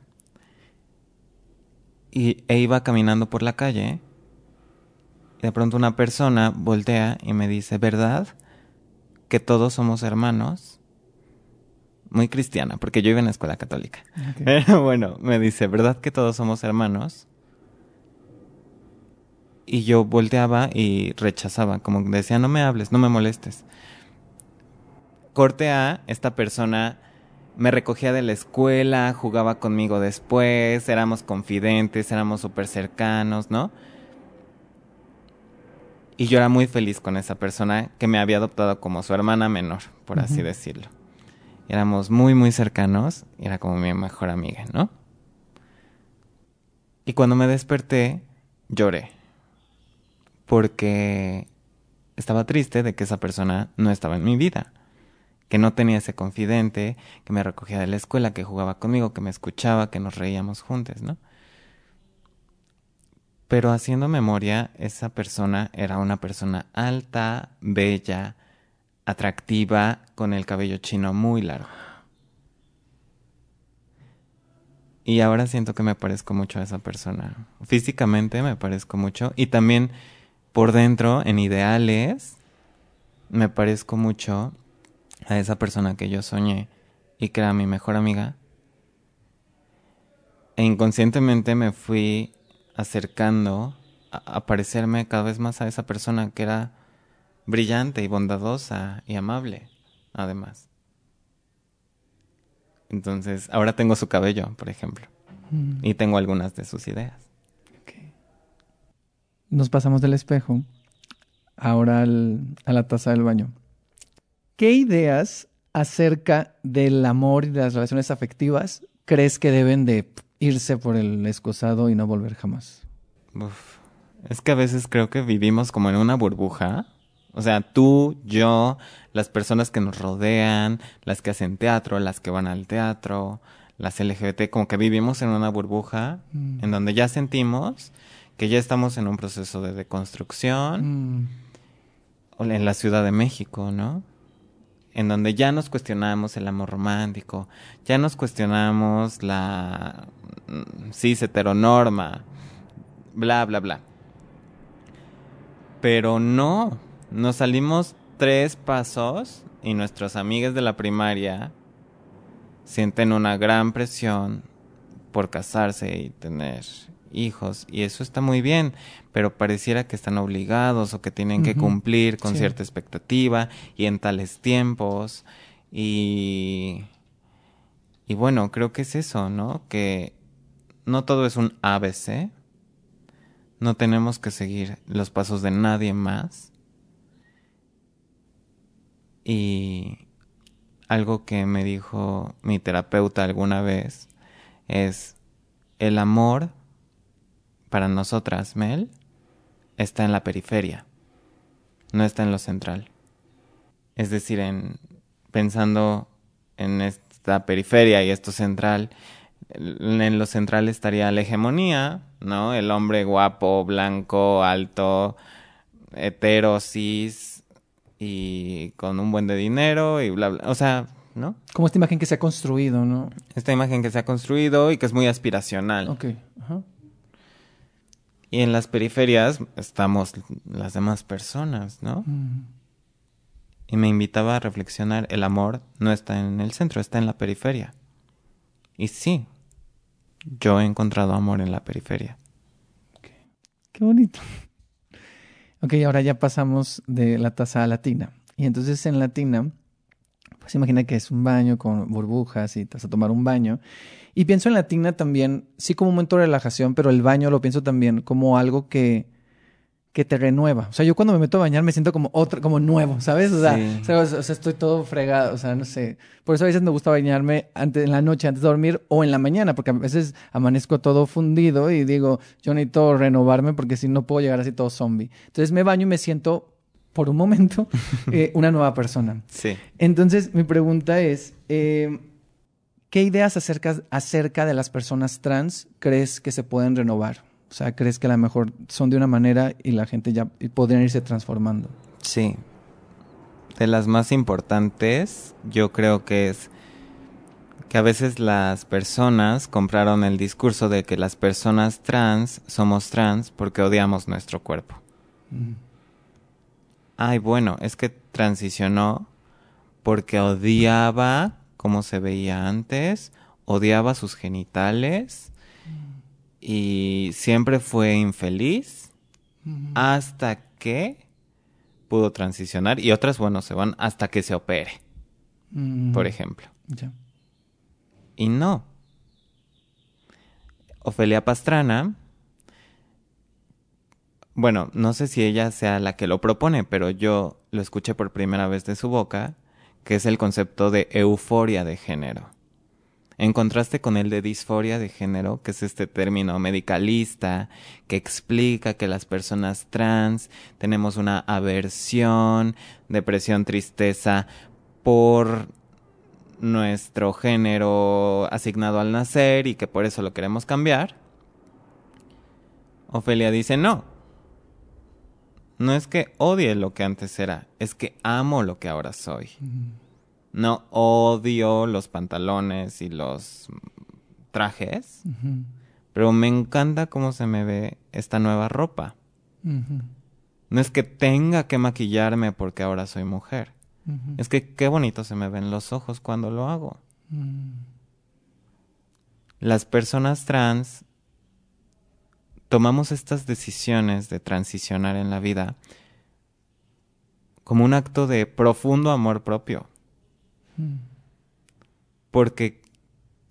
y, e iba caminando por la calle y de pronto una persona voltea y me dice, ¿verdad? Que todos somos hermanos. Muy cristiana, porque yo iba en la escuela católica. Pero bueno, me dice, ¿verdad que todos somos hermanos? Y yo volteaba y rechazaba, como decía, no me hables, no me molestes. Corte A, esta persona me recogía de la escuela, jugaba conmigo después, éramos confidentes, éramos súper cercanos, ¿no? Y yo era muy feliz con esa persona que me había adoptado como su hermana menor, por así decirlo. Éramos muy, muy cercanos, era como mi mejor amiga, ¿no? Y cuando me desperté, lloré. Porque estaba triste de que esa persona no estaba en mi vida que no tenía ese confidente, que me recogía de la escuela, que jugaba conmigo, que me escuchaba, que nos reíamos juntos, ¿no? Pero haciendo memoria, esa persona era una persona alta, bella, atractiva, con el cabello chino muy largo. Y ahora siento que me parezco mucho a esa persona. Físicamente me parezco mucho. Y también por dentro, en ideales, me parezco mucho a esa persona que yo soñé y que era mi mejor amiga. E inconscientemente me fui acercando a, parecerme cada vez más a esa persona que era brillante y bondadosa y amable, además. Entonces, ahora tengo su cabello, por ejemplo. Mm. Y tengo algunas de sus ideas. Nos pasamos del espejo ahora a la taza del baño. ¿Qué ideas acerca del amor y de las relaciones afectivas crees que deben de irse por el excusado y no volver jamás? Es que a veces creo que vivimos como en una burbuja. O sea, tú, yo, las personas que nos rodean, las que hacen teatro, las que van al teatro, las LGBT, como que vivimos en una burbuja mm. en donde ya sentimos que ya estamos en un proceso de deconstrucción. Mm. En la Ciudad de México, ¿no? En donde ya nos cuestionamos el amor romántico, ya nos cuestionamos la mm, cis heteronorma, bla, bla, bla. Pero no, nos salimos tres pasos y nuestros amigos de la primaria sienten una gran presión por casarse y tener hijos y eso está muy bien, pero pareciera que están obligados o que tienen que cumplir con cierta expectativa y en tales tiempos y y bueno, creo que es eso, ¿no? Que no todo es un ABC. No tenemos que seguir los pasos de nadie más. Y algo que me dijo mi terapeuta alguna vez es el amor para nosotras, Mel, está en la periferia, no está en lo central. Es decir, en pensando en esta periferia y esto central, en lo central estaría la hegemonía, ¿no? El hombre guapo, blanco, alto, hetero, cis y con un buen de dinero y bla, bla. O sea, ¿no? Como esta imagen que se ha construido, ¿no? Esta imagen que se ha construido y que es muy aspiracional. Ok, ajá. Y en las periferias estamos las demás personas, ¿no? Y me invitaba a reflexionar, el amor no está en el centro, está en la periferia. Y sí, yo he encontrado amor en la periferia. Qué bonito. Ok, ahora ya pasamos de la taza a latina. Y entonces en latina, pues imagina que es un baño con burbujas y te vas a tomar un baño. Y pienso en la tina también, sí como un momento de relajación, pero el baño lo pienso también como algo que, que te renueva. O sea, yo cuando me meto a bañar me siento como otro, como nuevo, ¿sabes? O sea, Sí. o sea, o sea, estoy todo fregado, o sea, no sé. Por eso a veces me gusta bañarme antes, en la noche antes de dormir o en la mañana, porque a veces amanezco todo fundido y digo, yo necesito renovarme porque si no puedo llegar así todo zombie. Entonces me baño y me siento, por un momento, eh, una nueva persona. Sí. Entonces, mi pregunta es, eh, ¿qué ideas acerca, acerca de las personas trans crees que se pueden renovar? O sea, ¿crees que a lo mejor son de una manera y la gente ya podrían irse transformando? Sí. De las más importantes, yo creo que es que a veces las personas compraron el discurso de que las personas trans somos trans porque odiamos nuestro cuerpo. Ay, bueno, es que transicionó porque odiaba cómo se veía antes, odiaba sus genitales y siempre fue infeliz hasta que pudo transicionar y otras, bueno, se van hasta que se opere, Mm, por ejemplo. ya. Y no. Ofelia Pastrana, bueno, no sé si ella sea la que lo propone, pero yo lo escuché por primera vez de su boca, que es el concepto de euforia de género. En contraste con el de disforia de género, que es este término medicalista que explica que las personas trans tenemos una aversión, depresión, tristeza por nuestro género asignado al nacer y que por eso lo queremos cambiar. Ofelia dice, no. No es que odie lo que antes era, es que amo lo que ahora soy. No odio los pantalones y los trajes, pero me encanta cómo se me ve esta nueva ropa. No es que tenga que maquillarme porque ahora soy mujer. Es que qué bonito se me ven los ojos cuando lo hago. mm, Las personas trans tomamos estas decisiones de transicionar en la vida como un acto de profundo amor propio. mm. Porque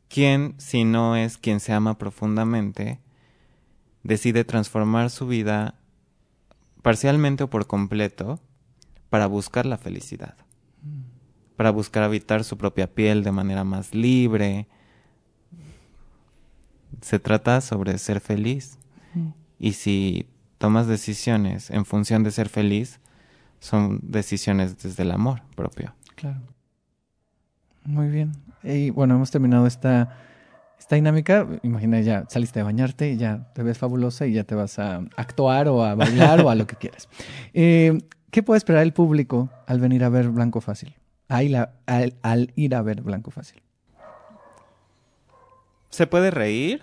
¿quién, si no es quien se ama profundamente, decide transformar su vida parcialmente o por completo para buscar la felicidad? Para buscar habitar su propia piel de manera más libre. Se trata sobre ser feliz. Y si tomas decisiones en función de ser feliz, son decisiones desde el amor propio. Claro. Muy bien. Y bueno, hemos terminado esta, esta dinámica. Imagina, ya saliste de bañarte y ya te ves fabulosa y ya te vas a actuar o a bailar o a lo que quieras. Eh, ¿Qué puede esperar el público al venir a ver Blanco Fácil? Al, al- al ir a ver Blanco Fácil. se puede reír,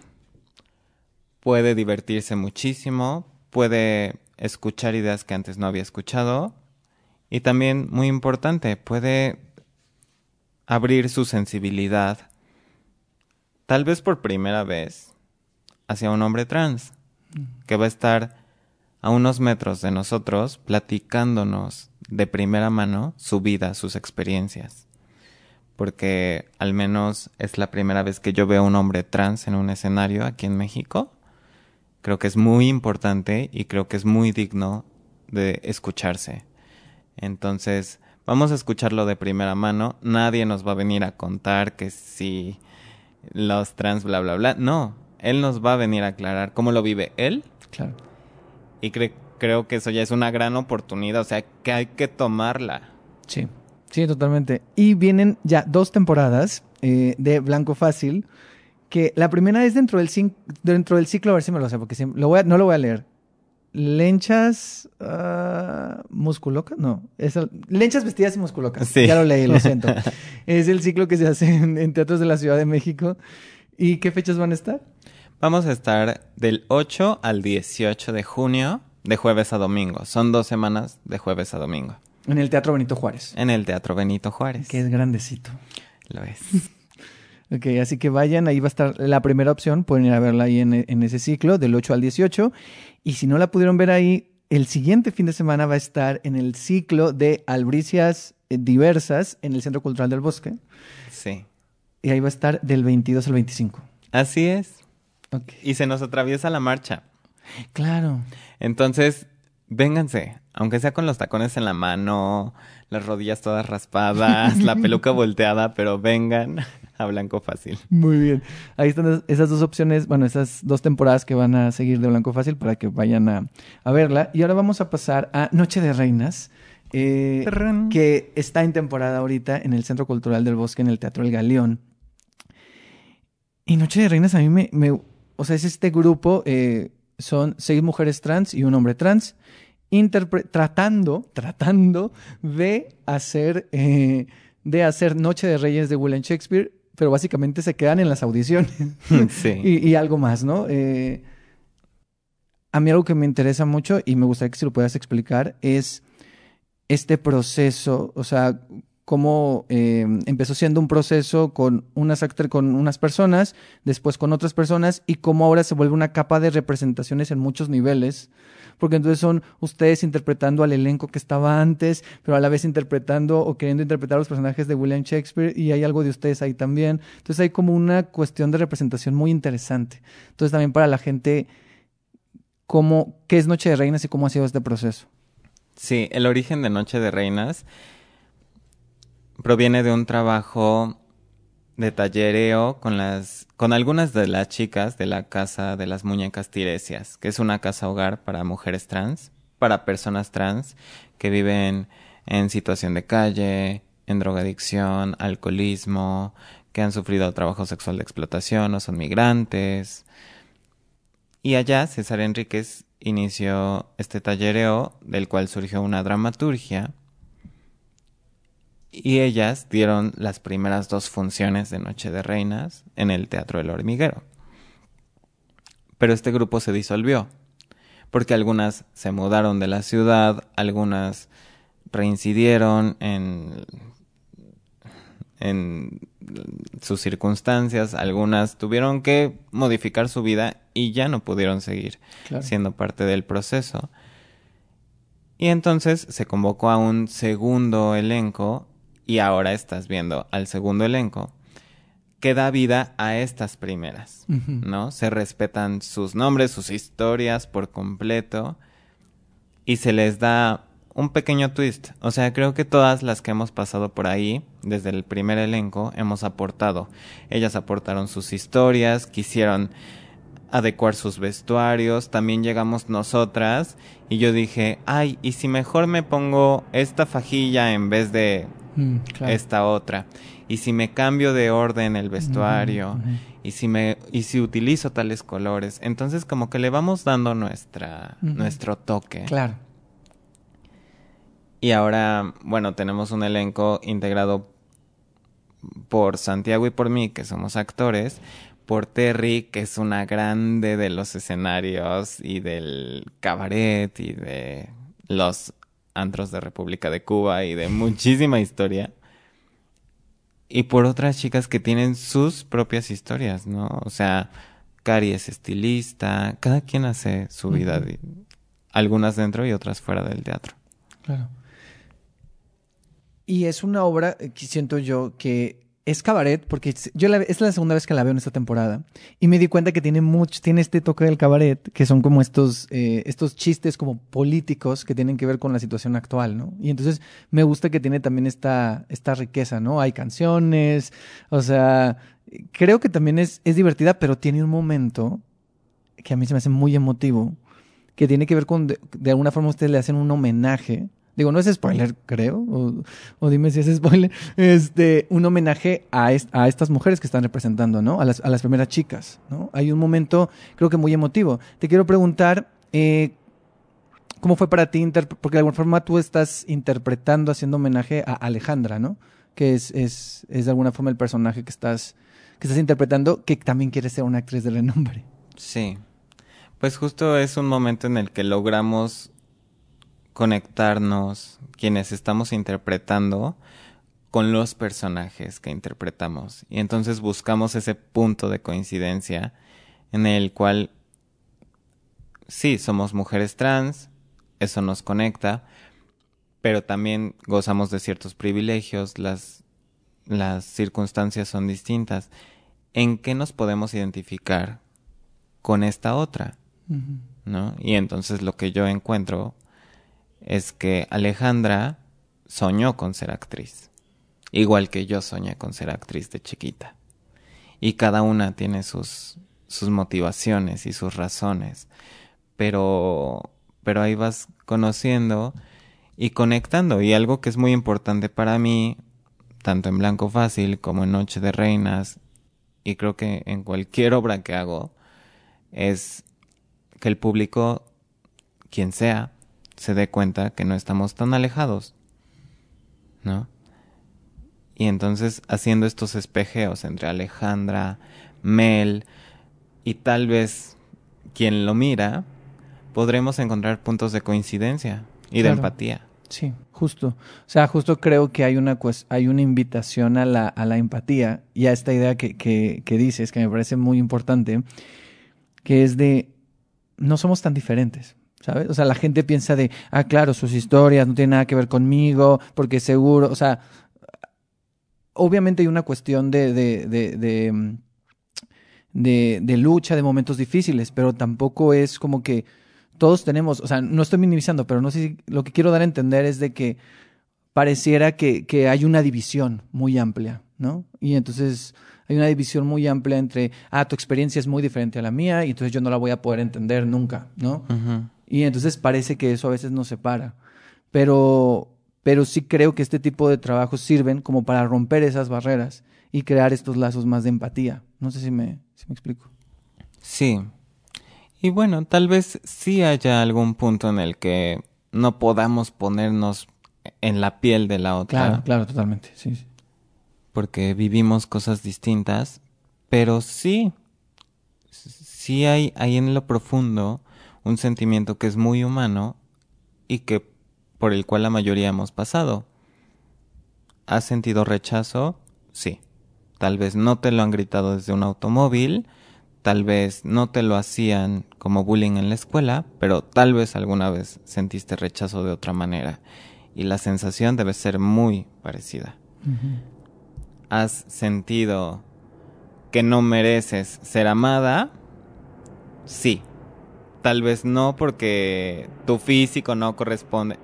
puede divertirse muchísimo, puede escuchar ideas que antes no había escuchado y también, muy importante, puede abrir su sensibilidad, tal vez por primera vez, hacia un hombre trans, que va a estar a unos metros de nosotros platicándonos de primera mano su vida, sus experiencias porque al menos es la primera vez que yo veo a un hombre trans en un escenario aquí en México. Creo que es muy importante y creo que es muy digno de escucharse. Entonces, vamos a escucharlo de primera mano. Nadie nos va a venir a contar que si los trans, bla, bla, bla. No, él nos va a venir a aclarar cómo lo vive él Claro. y cre- creo que eso ya es una gran oportunidad, o sea, que hay que tomarla. Sí, sí, totalmente. Y vienen ya dos temporadas eh, de Blanco Fácil, que la primera es dentro del, dentro del ciclo, a ver si me lo sé, porque siempre- lo voy a- no lo voy a leer. Lenchas ah, musculocas, no, es el- lenchas vestidas y musculocas. Sí. Ya lo leí, lo siento. es el ciclo que se hace en, en teatros de la Ciudad de México. ¿Y qué fechas van a estar? Vamos a estar del 8 al 18 de junio, de jueves a domingo. Son dos semanas de jueves a domingo. En el Teatro Benito Juárez, En el Teatro Benito Juárez. que es grandecito. Lo es. Ok, así que vayan, ahí va a estar la primera opción, pueden ir a verla ahí en, en ese ciclo, del 8 al 18. Y si no la pudieron ver ahí, el siguiente fin de semana va a estar en el ciclo de albricias eh, diversas en el Centro Cultural del Bosque. Sí. Y ahí va a estar del 22 al 25. Así es. Ok. Y se nos atraviesa la marcha. Claro. Entonces, vénganse, aunque sea con los tacones en la mano, las rodillas todas raspadas, la peluca volteada, pero vengan a Blanco Fácil. Muy bien. Ahí están esas dos opciones, bueno, esas dos temporadas que van a seguir de Blanco Fácil para que vayan a, a verla. Y ahora vamos a pasar a Noche de Reinas. Eh, que está en temporada ahorita en el Centro Cultural del Bosque, en el Teatro El Galeón. Y Noche de Reinas a mí me, me o sea, es este grupo, eh, son seis mujeres trans y un hombre trans, tratando, tratando de hacer, eh, de hacer Noche de Reyes de William Shakespeare, pero básicamente se quedan en las audiciones. Sí. y, y, algo más, ¿no? Eh, a mí algo que me interesa mucho y me gustaría que se lo puedas explicar es este proceso, o sea, cómo eh, empezó siendo un proceso con unas con unas personas, después con otras personas y cómo ahora se vuelve una capa de representaciones en muchos niveles, porque entonces son ustedes interpretando al elenco que estaba antes, pero a la vez interpretando o queriendo interpretar a los personajes de William Shakespeare y hay algo de ustedes ahí también. Entonces hay como una cuestión de representación muy interesante. Entonces también para la gente, cómo, qué es Noche de Reinas y cómo ha sido este proceso. Sí, el origen de Noche de Reinas proviene de un trabajo de tallereo con las con algunas de las chicas de la casa de las muñecas tiresias, que es una casa hogar para mujeres trans, para personas trans que viven en situación de calle, en drogadicción, alcoholismo, que han sufrido trabajo sexual de explotación o son migrantes. Y allá César Enríquez inició este tallereo del cual surgió una dramaturgia y ellas dieron las primeras dos funciones de Noche de Reinas en el Teatro del Hormiguero. Pero este grupo se disolvió porque algunas se mudaron de la ciudad, algunas reincidieron en en sus circunstancias, algunas tuvieron que modificar su vida y ya no pudieron seguir siendo parte del proceso. Y entonces se convocó a un segundo elenco y ahora estás viendo al segundo elenco que da vida a estas primeras, ¿no? Se respetan sus nombres, sus historias por completo y se les da un pequeño twist. O sea, creo que todas las que hemos pasado por ahí, desde el primer elenco, hemos aportado. Ellas aportaron sus historias, quisieron adecuar sus vestuarios, también llegamos nosotras y yo dije, ay, ¿y si mejor me pongo esta fajilla en vez de mm, esta otra? ¿Y si me cambio de orden el vestuario? ¿Y si me y si utilizo tales colores? Entonces como que le vamos dando nuestra nuestro toque. Claro. Y ahora, bueno, tenemos un elenco integrado por Santiago y por mí, que somos actores, por Terry, que es una grande de los escenarios y del cabaret y de los antros de República de Cuba y de muchísima historia. Y por otras chicas que tienen sus propias historias, ¿no? O sea, Cari es estilista, cada quien hace su vida, algunas dentro y otras fuera del teatro. Claro. Y es una obra que siento yo que es cabaret, porque yo es la segunda vez que la veo en esta temporada. Y me di cuenta que tiene mucho, tiene este toque del cabaret, que son como estos, eh, estos chistes como políticos que tienen que ver con la situación actual, ¿no? Y entonces me gusta que tiene también esta, esta riqueza, ¿no? Hay canciones, o sea, creo que también es, es divertida, pero tiene un momento que a mí se me hace muy emotivo, que tiene que ver con, de, de alguna forma ustedes le hacen un homenaje digo, no es spoiler, creo, o, dime si es spoiler, este, un homenaje a, a estas mujeres que están representando, ¿no? A las, a las primeras chicas, ¿no? Hay un momento, creo que muy emotivo. Te quiero preguntar, eh, ¿cómo fue para ti? Porque de alguna forma tú estás interpretando, haciendo homenaje a Alejandra, ¿no? Que es, es, es de alguna forma el personaje que estás, que estás interpretando, que también quiere ser una actriz de renombre. Sí. Pues justo es un momento en el que logramos conectarnos quienes estamos interpretando con los personajes que interpretamos. Y entonces buscamos ese punto de coincidencia en el cual sí, somos mujeres trans, eso nos conecta, pero también gozamos de ciertos privilegios, las, las circunstancias son distintas. ¿En qué nos podemos identificar con esta otra? ¿No? Y entonces lo que yo encuentro es que Alejandra soñó con ser actriz, igual que yo soñé con ser actriz de chiquita. Y cada una tiene sus, sus motivaciones y sus razones, pero, pero ahí vas conociendo y conectando. Y algo que es muy importante para mí, tanto en Blanco Fácil como en Noche de Reinas, y creo que en cualquier obra que hago, es que el público, quien sea, se dé cuenta que no estamos tan alejados, ¿no? Y entonces haciendo estos espejeos entre Alejandra, Mel y tal vez quien lo mira, podremos encontrar puntos de coincidencia y de empatía. Sí, justo. O sea, justo creo que hay una, hay una invitación a la, a la empatía y a esta idea que, que, que dices, que me parece muy importante, que es de no somos tan diferentes. ¿Sabes? O sea, la gente piensa de, ah, claro, sus historias no tienen nada que ver conmigo, porque seguro, o sea, obviamente hay una cuestión de, de, de, de, mm, de, de lucha, de momentos difíciles, pero tampoco es como que todos tenemos, o sea, no estoy minimizando, pero no sé si lo que quiero dar a entender es de que pareciera que, que hay una división muy amplia, ¿no? Y entonces hay una división muy amplia entre, ah, tu experiencia es muy diferente a la mía y entonces yo no la voy a poder entender nunca, ¿no? Y entonces parece que eso a veces nos separa. Pero, pero sí creo que este tipo de trabajos sirven como para romper esas barreras y crear estos lazos más de empatía. No sé si me, si me explico. Sí, y bueno, tal vez sí haya algún punto en el que no podamos ponernos en la piel de la otra. Claro, claro, totalmente, sí. sí. Porque vivimos cosas distintas, pero sí, sí hay ahí en lo profundo un sentimiento que es muy humano y que por el cual la mayoría hemos pasado. ¿Has sentido rechazo? Sí. Tal vez no te lo han gritado desde un automóvil, tal vez no te lo hacían como bullying en la escuela, pero tal vez alguna vez sentiste rechazo de otra manera. Y la sensación debe ser muy parecida. ¿Has sentido que no mereces ser amada? Sí. Tal vez no porque tu físico no corresponde.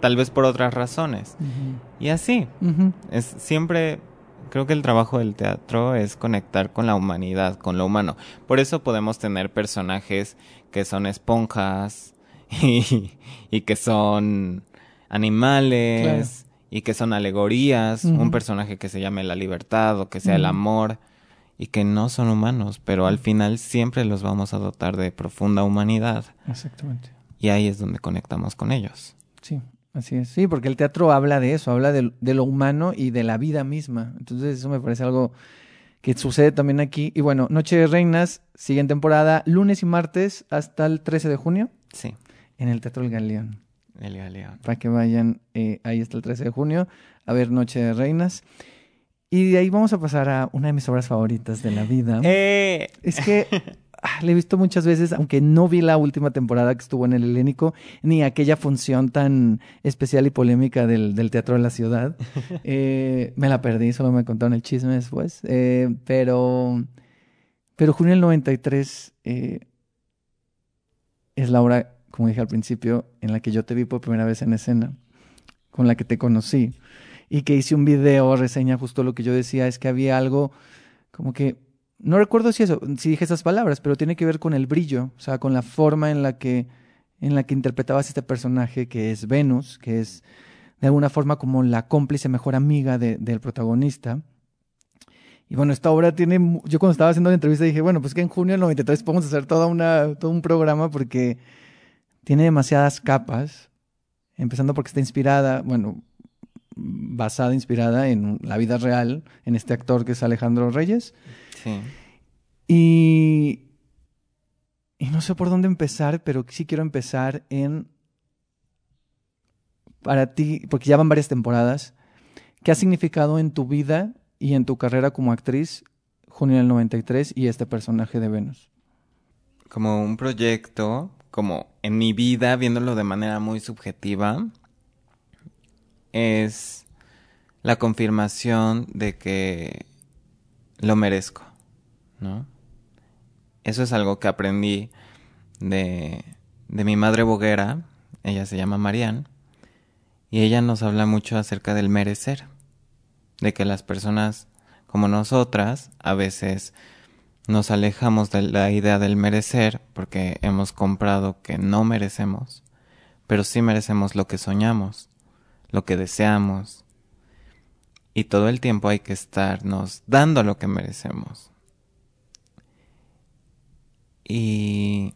Tal vez por otras razones. Y así. Es siempre creo que el trabajo del teatro es conectar con la humanidad, con lo humano. Por eso podemos tener personajes que son esponjas y, que son animales y que son alegorías, un personaje que se llame la libertad o que sea el amor y que no son humanos, pero al final siempre los vamos a dotar de profunda humanidad. Exactamente. Y ahí es donde conectamos con ellos. Sí. Así es, sí, porque el teatro habla de eso, habla de, lo humano y de la vida misma. Entonces eso me parece algo que sucede también aquí. Y bueno, Noche de Reinas, siguiente temporada, lunes y martes hasta el 13 de junio. Sí. En el Teatro El Galeón. El Galeón. Para que vayan eh, ahí hasta el 13 de junio a ver Noche de Reinas. Y de ahí vamos a pasar a una de mis obras favoritas de la vida. Eh. Es que Ah, le he visto muchas veces, aunque no vi la última temporada que estuvo en el Helénico, ni aquella función tan especial y polémica del, del Teatro de la Ciudad. Eh, me la perdí, solo me contaron el chisme después. Eh, pero, pero junio del 93 eh, es la hora, como dije al principio, en la que yo te vi por primera vez en escena, con la que te conocí. Y que hice un video, reseña justo lo que yo decía, es que había algo como que no recuerdo si eso, si dije esas palabras, pero tiene que ver con el brillo, o sea, con la forma en la que, en la que interpretabas este personaje que es Venus, que es de alguna forma como la cómplice mejor amiga del protagonista. Y bueno, esta obra tiene, yo cuando estaba haciendo la entrevista dije, bueno, pues que en junio del 93 podemos hacer toda una, todo un programa porque tiene demasiadas capas, empezando porque está inspirada, bueno, basada, inspirada en la vida real, en este actor que es Alejandro Reyes. Sí. Y, y no sé por dónde empezar, pero sí quiero empezar en, para ti, porque ya van varias temporadas, ¿qué ha significado en tu vida y en tu carrera como actriz Junio del 93 y este personaje de Venus? Como un proyecto, como en mi vida, viéndolo de manera muy subjetiva, es la confirmación de que lo merezco. ¿no? Eso es algo que aprendí de, de mi madre boguera ella se llama Marianne, y ella nos habla mucho acerca del merecer, de que las personas como nosotras a veces nos alejamos de la idea del merecer porque hemos comprado que no merecemos, pero sí merecemos lo que soñamos, lo que deseamos, y todo el tiempo hay que estarnos dando lo que merecemos. Y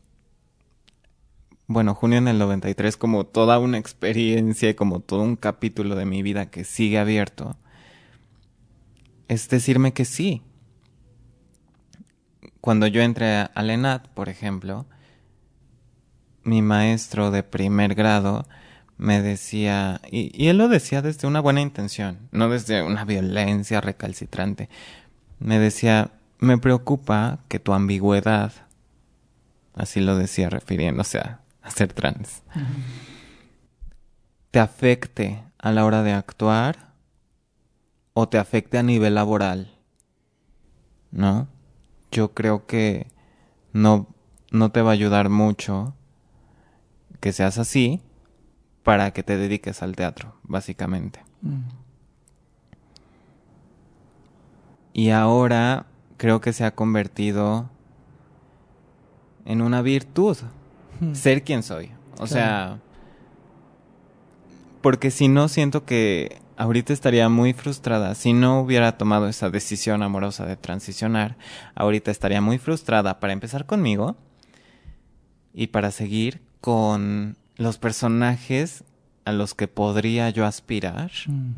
bueno, junio en el 93 como toda una experiencia y como todo un capítulo de mi vida que sigue abierto, es decirme que sí. Cuando yo entré a Lenat, por ejemplo, mi maestro de primer grado me decía, y, y, él lo decía desde una buena intención, no desde una violencia recalcitrante, me decía, me preocupa que tu ambigüedad, así lo decía refiriéndose a, a ser trans, te afecte a la hora de actuar o te afecte a nivel laboral, ¿no? Yo creo que no, no te va a ayudar mucho que seas así, para que te dediques al teatro, básicamente. Mm. Y ahora creo que se ha convertido en una virtud, mm. ser quien soy. O sea, porque si no siento que ahorita estaría muy frustrada. Si no hubiera tomado esa decisión amorosa de transicionar, ahorita estaría muy frustrada para empezar conmigo y para seguir con los personajes a los que podría yo aspirar, mm.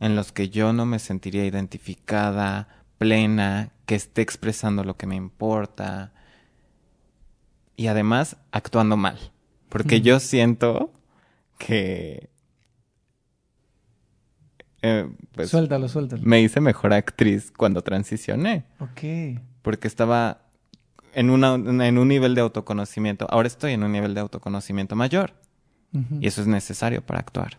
en los que yo no me sentiría identificada, plena, que esté expresando lo que me importa y además actuando mal, porque mm. yo siento que... Eh, pues, suéltalo, suéltalo. Me hice mejor actriz cuando transicioné. Ok. Porque estaba en, una, en un nivel de autoconocimiento. Ahora estoy en un nivel de autoconocimiento mayor. Y eso es necesario para actuar.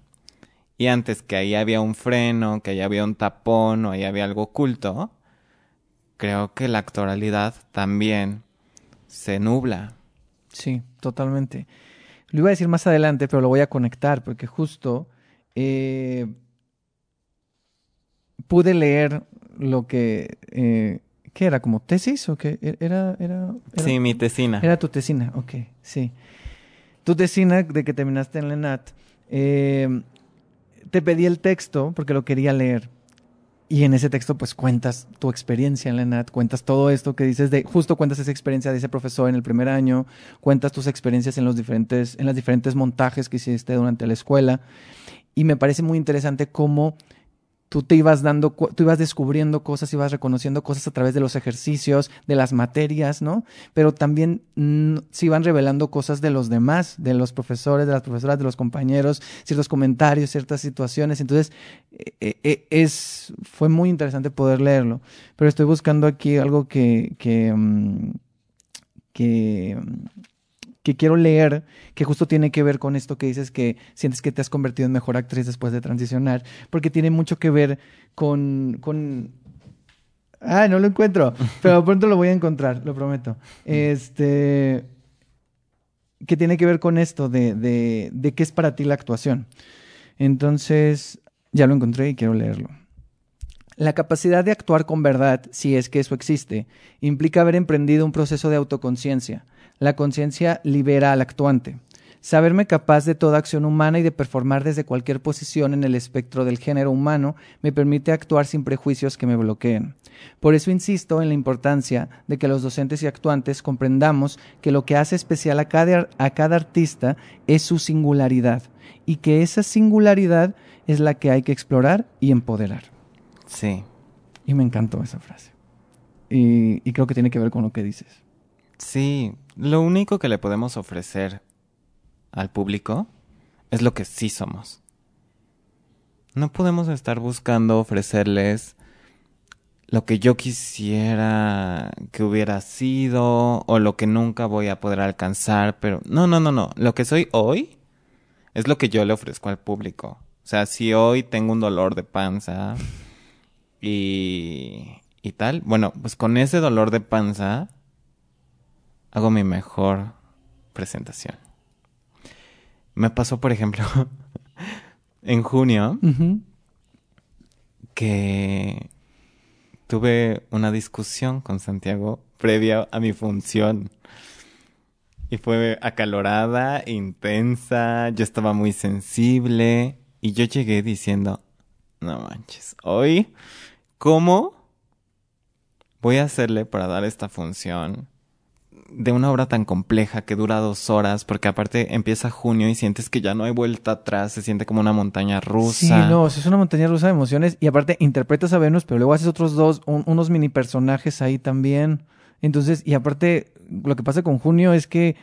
Y antes que ahí había un freno, que ahí había un tapón o ahí había algo oculto, creo que la actualidad también se nubla. Sí, totalmente. Lo iba a decir más adelante, pero lo voy a conectar porque justo eh, pude leer lo que eh, ¿Qué era? ¿Como tesis o qué? E-, ¿Era, era, Sí, mi tesina. Era tu tesina, ok, sí. Tu tesina de que terminaste en Lenat, eh, te pedí el texto porque lo quería leer. Y en ese texto, pues cuentas tu experiencia en Lenat, cuentas todo esto que dices de, justo cuentas esa experiencia de ese profesor en el primer año, cuentas tus experiencias en los diferentes, en las diferentes montajes que hiciste durante la escuela. Y me parece muy interesante cómo tú te ibas dando, tú ibas descubriendo cosas, ibas reconociendo cosas a través de los ejercicios, de las materias, ¿no? Pero también mm, se iban revelando cosas de los demás, de los profesores, de las profesoras, de los compañeros, ciertos comentarios, ciertas situaciones. Entonces, eh, eh, es, fue muy interesante poder leerlo. Pero estoy buscando aquí algo que, que, mm, que que quiero leer, que justo tiene que ver con esto que dices que sientes que te has convertido en mejor actriz después de transicionar, porque tiene mucho que ver con... con... Ah, no lo encuentro, pero pronto lo voy a encontrar, lo prometo. Este... que tiene que ver con esto de, de, de qué es para ti la actuación. Entonces, ya lo encontré y quiero leerlo. La capacidad de actuar con verdad, si es que eso existe, implica haber emprendido un proceso de autoconciencia, la conciencia libera al actuante. Saberme capaz de toda acción humana y de performar desde cualquier posición en el espectro del género humano me permite actuar sin prejuicios que me bloqueen. Por eso insisto en la importancia de que los docentes y actuantes comprendamos que lo que hace especial a cada, a cada artista es su singularidad y que esa singularidad es la que hay que explorar y empoderar. Sí. Y me encantó esa frase. Y, y creo que tiene que ver con lo que dices. Sí, lo único que le podemos ofrecer al público es lo que sí somos. No podemos estar buscando ofrecerles lo que yo quisiera que hubiera sido o lo que nunca voy a poder alcanzar, pero no, no, no, no. Lo que soy hoy es lo que yo le ofrezco al público. O sea, si hoy tengo un dolor de panza y, y tal, bueno, pues con ese dolor de panza hago mi mejor presentación. Me pasó, por ejemplo, en junio, que tuve una discusión con Santiago previa a mi función. Y fue acalorada, intensa, yo estaba muy sensible y yo llegué diciendo, no manches, hoy, ¿cómo voy a hacerle para dar esta función de una obra tan compleja que dura dos horas? Porque aparte empieza junio y sientes que ya no hay vuelta atrás, se siente como una montaña rusa. Sí, no, es una montaña rusa de emociones y aparte interpretas a Venus, pero luego haces otros dos, un- unos mini personajes ahí también. Entonces, y aparte, lo que pasa con Junio es que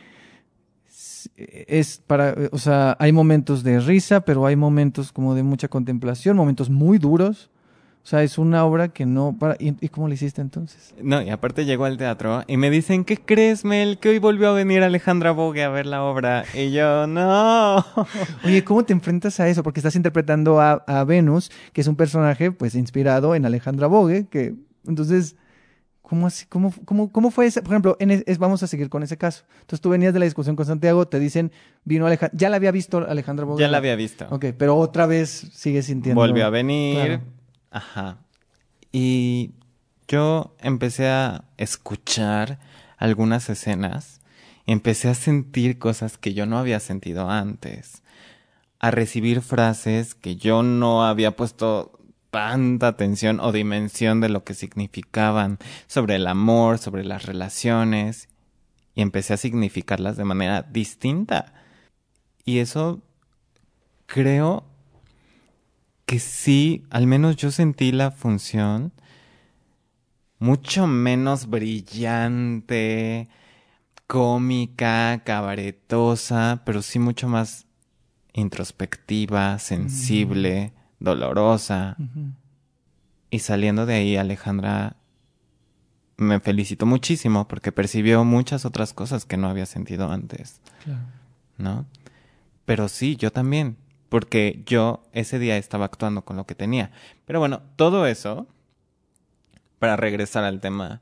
es para, o sea, hay momentos de risa, pero hay momentos como de mucha contemplación, momentos muy duros. O sea, es una obra que no para ¿y, y cómo le hiciste entonces? No, y aparte llego al teatro y me dicen, ¿qué crees, Mel? Que hoy volvió a venir Alejandra Bogue a ver la obra. Y yo, no. Oye, ¿cómo te enfrentas a eso? Porque estás interpretando a, a Venus, que es un personaje pues inspirado en Alejandra Bogue, que entonces, ¿cómo así? ¿Cómo, cómo, cómo fue ese? Por ejemplo, en es- es- vamos a seguir con ese caso. Entonces tú venías de la discusión con Santiago, te dicen, vino Alejandra, ya la había visto Alejandra Bogue. Ya la había visto. Ok, pero otra vez sigue sintiendo. Volvió a venir. Claro. Ajá. Y yo empecé a escuchar algunas escenas. Empecé a sentir cosas que yo no había sentido antes. A recibir frases que yo no había puesto tanta atención o dimensión de lo que significaban sobre el amor, sobre las relaciones. Y empecé a significarlas de manera distinta. Y eso creo que sí, al menos yo sentí la función mucho menos brillante, cómica, cabaretosa, pero sí mucho más introspectiva, sensible, dolorosa. Ujú. Y saliendo de ahí, Alejandra me felicitó muchísimo porque percibió muchas otras cosas que no había sentido antes. Claro. ¿no? Pero sí, yo también, porque yo ese día estaba actuando con lo que tenía. Pero bueno, todo eso, para regresar al tema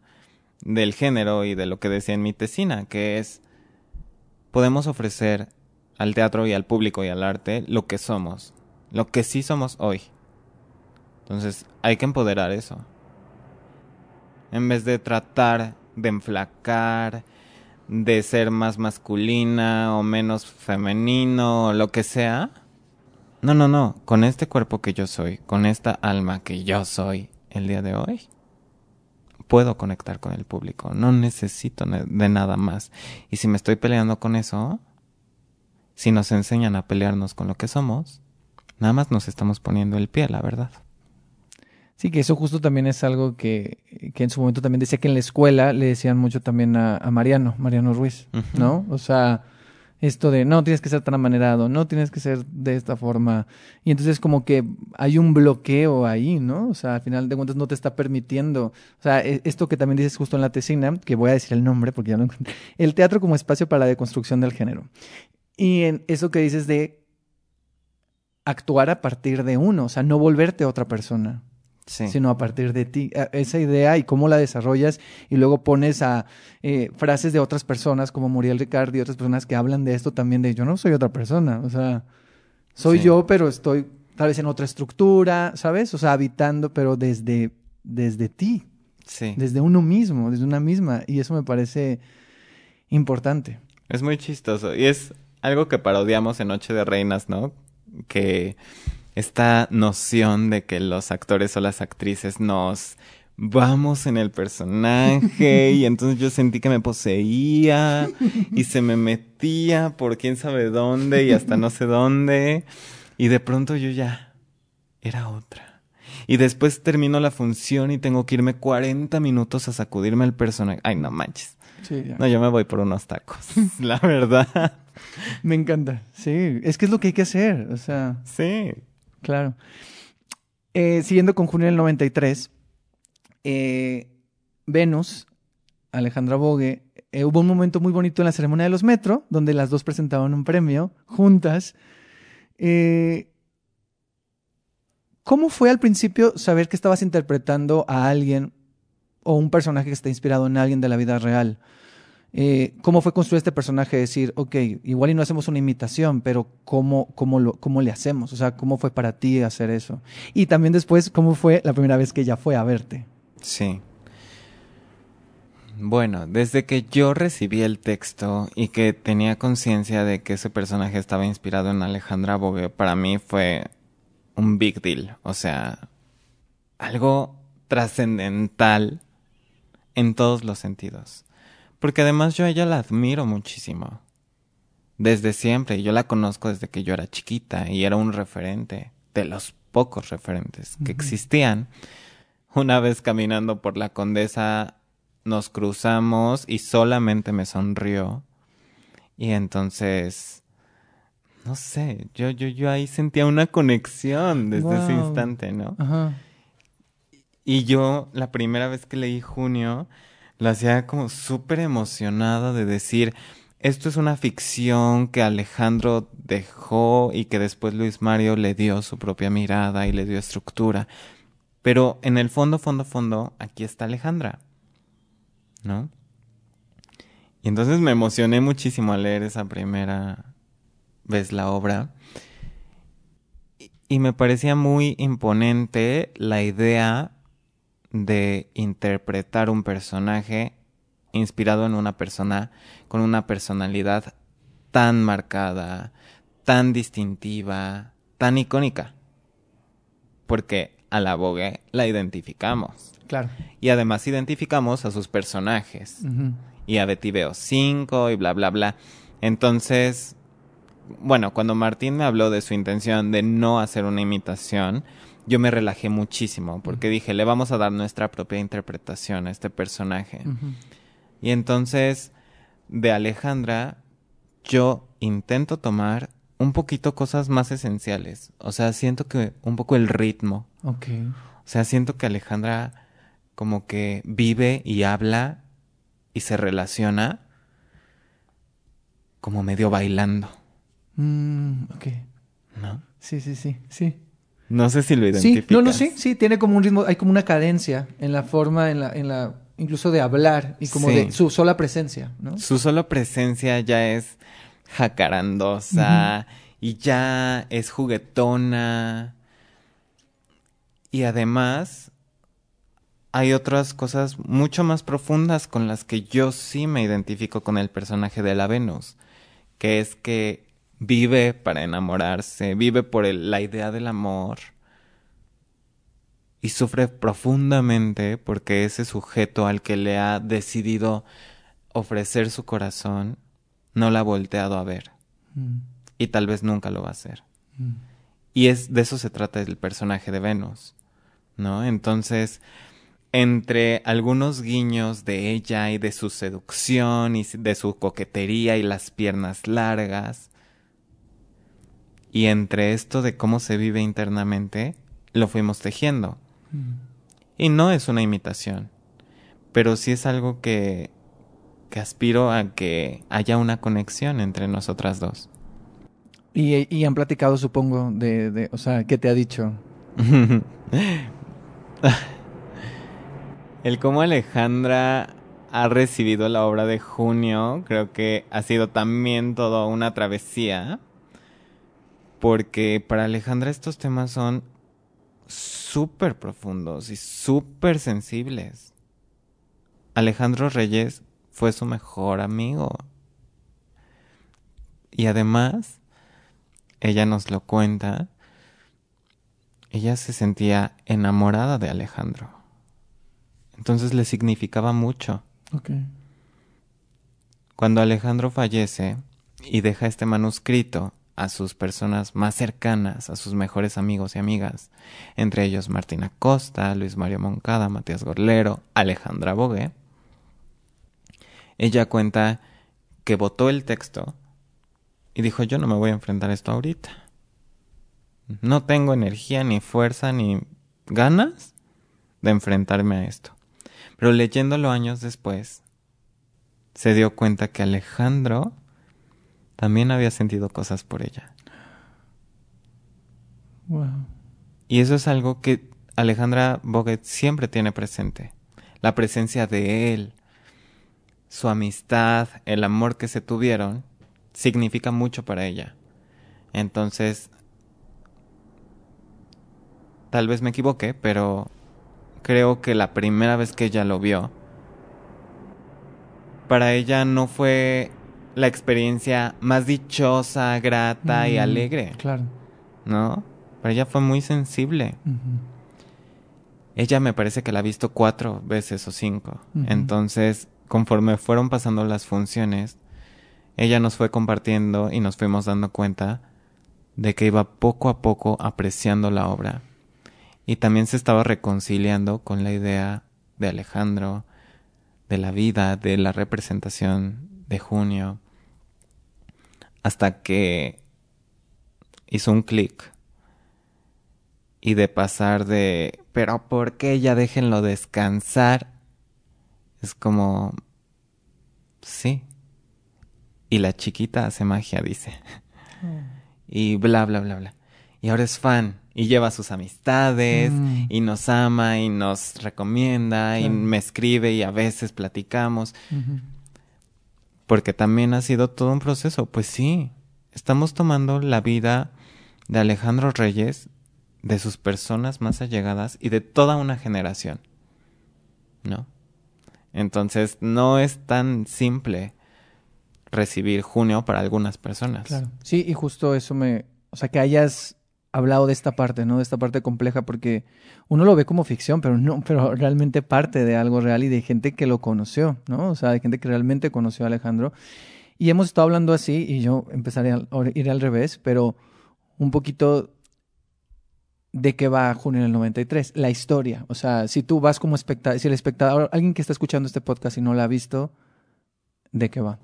del género y de lo que decía en mi tesina, que es, podemos ofrecer al teatro y al público y al arte lo que somos, lo que sí somos hoy. Entonces, hay que empoderar eso. En vez de tratar de enflacar, de ser más masculina o menos femenino o lo que sea. No, no, no. Con este cuerpo que yo soy, con esta alma que yo soy el día de hoy, puedo conectar con el público. No necesito ne- de nada más. Y si me estoy peleando con eso, si nos enseñan a pelearnos con lo que somos, nada más nos estamos poniendo el pie, la verdad. Sí, que eso justo también es algo que, que en su momento también decía que en la escuela le decían mucho también a, a Mariano, Mariano Ruiz. ¿no? O sea, esto de no tienes que ser tan amanerado, no tienes que ser de esta forma. Y entonces como que hay un bloqueo ahí, ¿no? O sea, al final de cuentas no te está permitiendo. O sea, e- esto que también dices justo en la tesina, que voy a decir el nombre porque ya lo encontré, el teatro como espacio para la deconstrucción del género. Y en eso que dices de actuar a partir de uno, o sea, no volverte otra persona Sí. sino a partir de ti. A- Esa idea y cómo la desarrollas y luego pones a eh, frases de otras personas como Muriel Ricard y otras personas que hablan de esto también de yo no soy otra persona, o sea, soy Sí. yo, pero estoy tal vez en otra estructura, ¿sabes? O sea, habitando, pero desde, desde ti, Sí. desde uno mismo, desde una misma, y eso me parece importante. Es muy chistoso. Y es algo que parodiamos en Noche de Reinas, ¿no? Que esta noción de que los actores o las actrices nos vamos en el personaje y entonces yo sentí que me poseía y se me metía por quién sabe dónde y hasta no sé dónde y de pronto yo ya era otra. Y después termino la función y tengo que irme 40 minutos a sacudirme el personaje. Ay, no manches. Sí, ya. No, yo me voy por unos tacos, la verdad. Me encanta, sí, es que es lo que hay que hacer, o sea... Sí. Claro. Eh, siguiendo con junio del 93, eh, Venus, Alejandra Bogue, eh, hubo un momento muy bonito en la ceremonia de los Metro, donde las dos presentaban un premio juntas. Eh, ¿Cómo fue al principio saber que estabas interpretando a alguien o un personaje que está inspirado en alguien de la vida real? Eh, ¿cómo fue construir este personaje? Decir, ok, igual y no hacemos una imitación, pero ¿cómo, cómo, ¿cómo le hacemos? O sea, ¿cómo fue para ti hacer eso? Y también después, ¿cómo fue la primera vez que ella fue a verte? Sí. Bueno, desde que yo recibí el texto y que tenía conciencia de que ese personaje estaba inspirado en Alejandra Bogue, para mí fue un big deal. O sea, algo trascendental en todos los sentidos. Porque además yo a ella la admiro muchísimo. Desde siempre, yo la conozco desde que yo era chiquita y era un referente, de los pocos referentes que existían. Una vez caminando por la condesa nos cruzamos y solamente me sonrió. Y entonces, no sé, yo, yo, yo ahí sentía una conexión desde ese instante, ¿no? Ajá. Y yo, la primera vez que leí Junio, la hacía como súper emocionada de decir, esto es una ficción que Alejandro dejó y que después Luis Mario le dio su propia mirada y le dio estructura. Pero en el fondo, fondo, fondo, aquí está Alejandra. ¿No? Y entonces me emocioné muchísimo al leer esa primera vez la obra. Y me parecía muy imponente la idea de interpretar un personaje inspirado en una persona con una personalidad tan marcada, tan distintiva, tan icónica. Porque a la Vogue la identificamos. Claro. Y además identificamos a sus personajes. Y a Betty Veo 5 y bla, bla, bla. Entonces, bueno, cuando Martín me habló de su intención de no hacer una imitación, yo me relajé muchísimo porque dije, le vamos a dar nuestra propia interpretación a este personaje. Y entonces, de Alejandra, yo intento tomar un poquito cosas más esenciales. O sea, siento que un poco el ritmo. Ok. O sea, siento que Alejandra como que vive y habla y se relaciona como medio bailando. Mm, ok. ¿No? Sí, sí, sí, sí. No sé si lo identificas. Sí, no, no, sí, sí, tiene como un ritmo, hay como una cadencia en la forma, en la, en la, incluso de hablar y como de su sola presencia, ¿no? Su sola presencia ya es jacarandosa y ya es juguetona. Y además hay otras cosas mucho más profundas con las que yo sí me identifico con el personaje de la Venus, que es que vive para enamorarse, vive por la idea del amor y sufre profundamente porque ese sujeto al que le ha decidido ofrecer su corazón no la ha volteado a ver mm. y tal vez nunca lo va a hacer. Mm. Y es de eso se trata el personaje de Venus, ¿no? Entonces, entre algunos guiños de ella y de su seducción y de su coquetería y las piernas largas, y entre esto de cómo se vive internamente, lo fuimos tejiendo. Mm. Y no es una imitación, pero sí es algo que, que aspiro a que haya una conexión entre nosotras dos. Y, y han platicado, supongo, de, de, o sea, ¿qué te ha dicho? El cómo Alejandra ha recibido la obra de junio, creo que ha sido también toda una travesía porque para Alejandra estos temas son súper profundos y súper sensibles. Alejandro Reyes fue su mejor amigo. Y además, ella nos lo cuenta, ella se sentía enamorada de Alejandro. Entonces le significaba mucho. Cuando Alejandro fallece y deja este manuscrito, a sus personas más cercanas, a sus mejores amigos y amigas, entre ellos Martina Costa, Luis Mario Moncada, Matías Gorlero, Alejandra Bogue. Ella cuenta que votó el texto y dijo yo no me voy a enfrentar a esto ahorita. No tengo energía, ni fuerza, ni ganas de enfrentarme a esto. Pero leyéndolo años después, se dio cuenta que Alejandro también había sentido cosas por ella. Y eso es algo que Alejandra Boguet siempre tiene presente. La presencia de él, su amistad, el amor que se tuvieron, significa mucho para ella. Entonces, tal vez me equivoque, pero creo que la primera vez que ella lo vio, para ella no fue la experiencia más dichosa, grata y Mm, alegre, Claro. ¿no? Para ella fue muy sensible. Ella me parece que la ha visto cuatro veces o cinco. Entonces, conforme fueron pasando las funciones, ella nos fue compartiendo y nos fuimos dando cuenta de que iba poco a poco apreciando la obra. Y también se estaba reconciliando con la idea de Alejandro, de la vida, de la representación de junio, hasta que hizo un clic y de pasar de, pero ¿por qué ya déjenlo descansar? Es como, sí. Y la chiquita hace magia, dice. Y bla, bla, bla, bla. Y ahora es fan. Y lleva sus amistades. Mm. Y nos ama. Y nos recomienda. Y me escribe. Y a veces platicamos. Porque también ha sido todo un proceso. Pues sí. Estamos tomando la vida de Alejandro Reyes. De sus personas más allegadas. Y de toda una generación. ¿No? Entonces no es tan simple recibir junio para algunas personas. Claro. Sí, y justo eso me, o sea, que hayas hablado de esta parte, ¿no? De esta parte compleja, porque uno lo ve como ficción, pero no, pero realmente parte de algo real y de gente que lo conoció, ¿no? O sea, de gente que realmente conoció a Alejandro. Y hemos estado hablando así, y yo empezaré a ir al revés, pero un poquito de qué va Junio del 93, la historia. O sea, si tú vas como espectador, si el espectador, alguien que está escuchando este podcast y no la ha visto, ¿de qué va?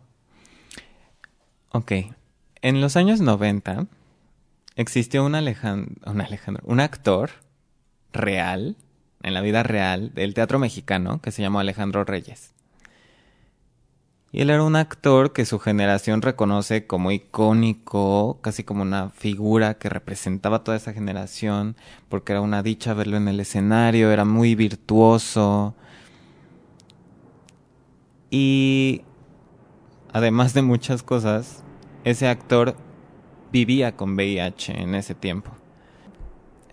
Ok. En los años 90 existió un Alejandro, un actor real, en la vida real, del teatro mexicano, que se llamó Alejandro Reyes. Y él era un actor que su generación reconoce como icónico, casi como una figura que representaba toda esa generación, porque era una dicha verlo en el escenario, era muy virtuoso. Y además de muchas cosas, ese actor vivía con VIH en ese tiempo.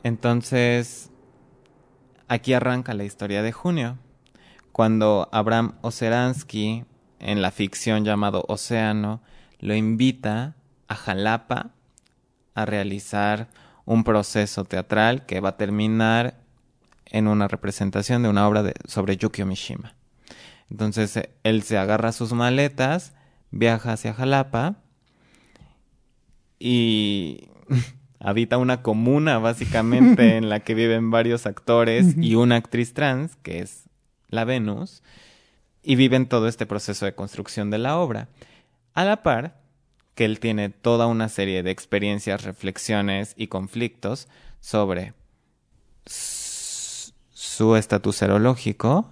Entonces, aquí arranca la historia de Junio, cuando Abraham Oceransky, en la ficción llamado Océano, lo invita a Jalapa a realizar un proceso teatral que va a terminar en una representación de una obra sobre Yukio Mishima. Entonces él se agarra sus maletas, viaja hacia Jalapa y habita una comuna básicamente en la que viven varios actores y una actriz trans, que es la Venus, y viven todo este proceso de construcción de la obra. A la par que él tiene toda una serie de experiencias, reflexiones y conflictos sobre su estatus serológico,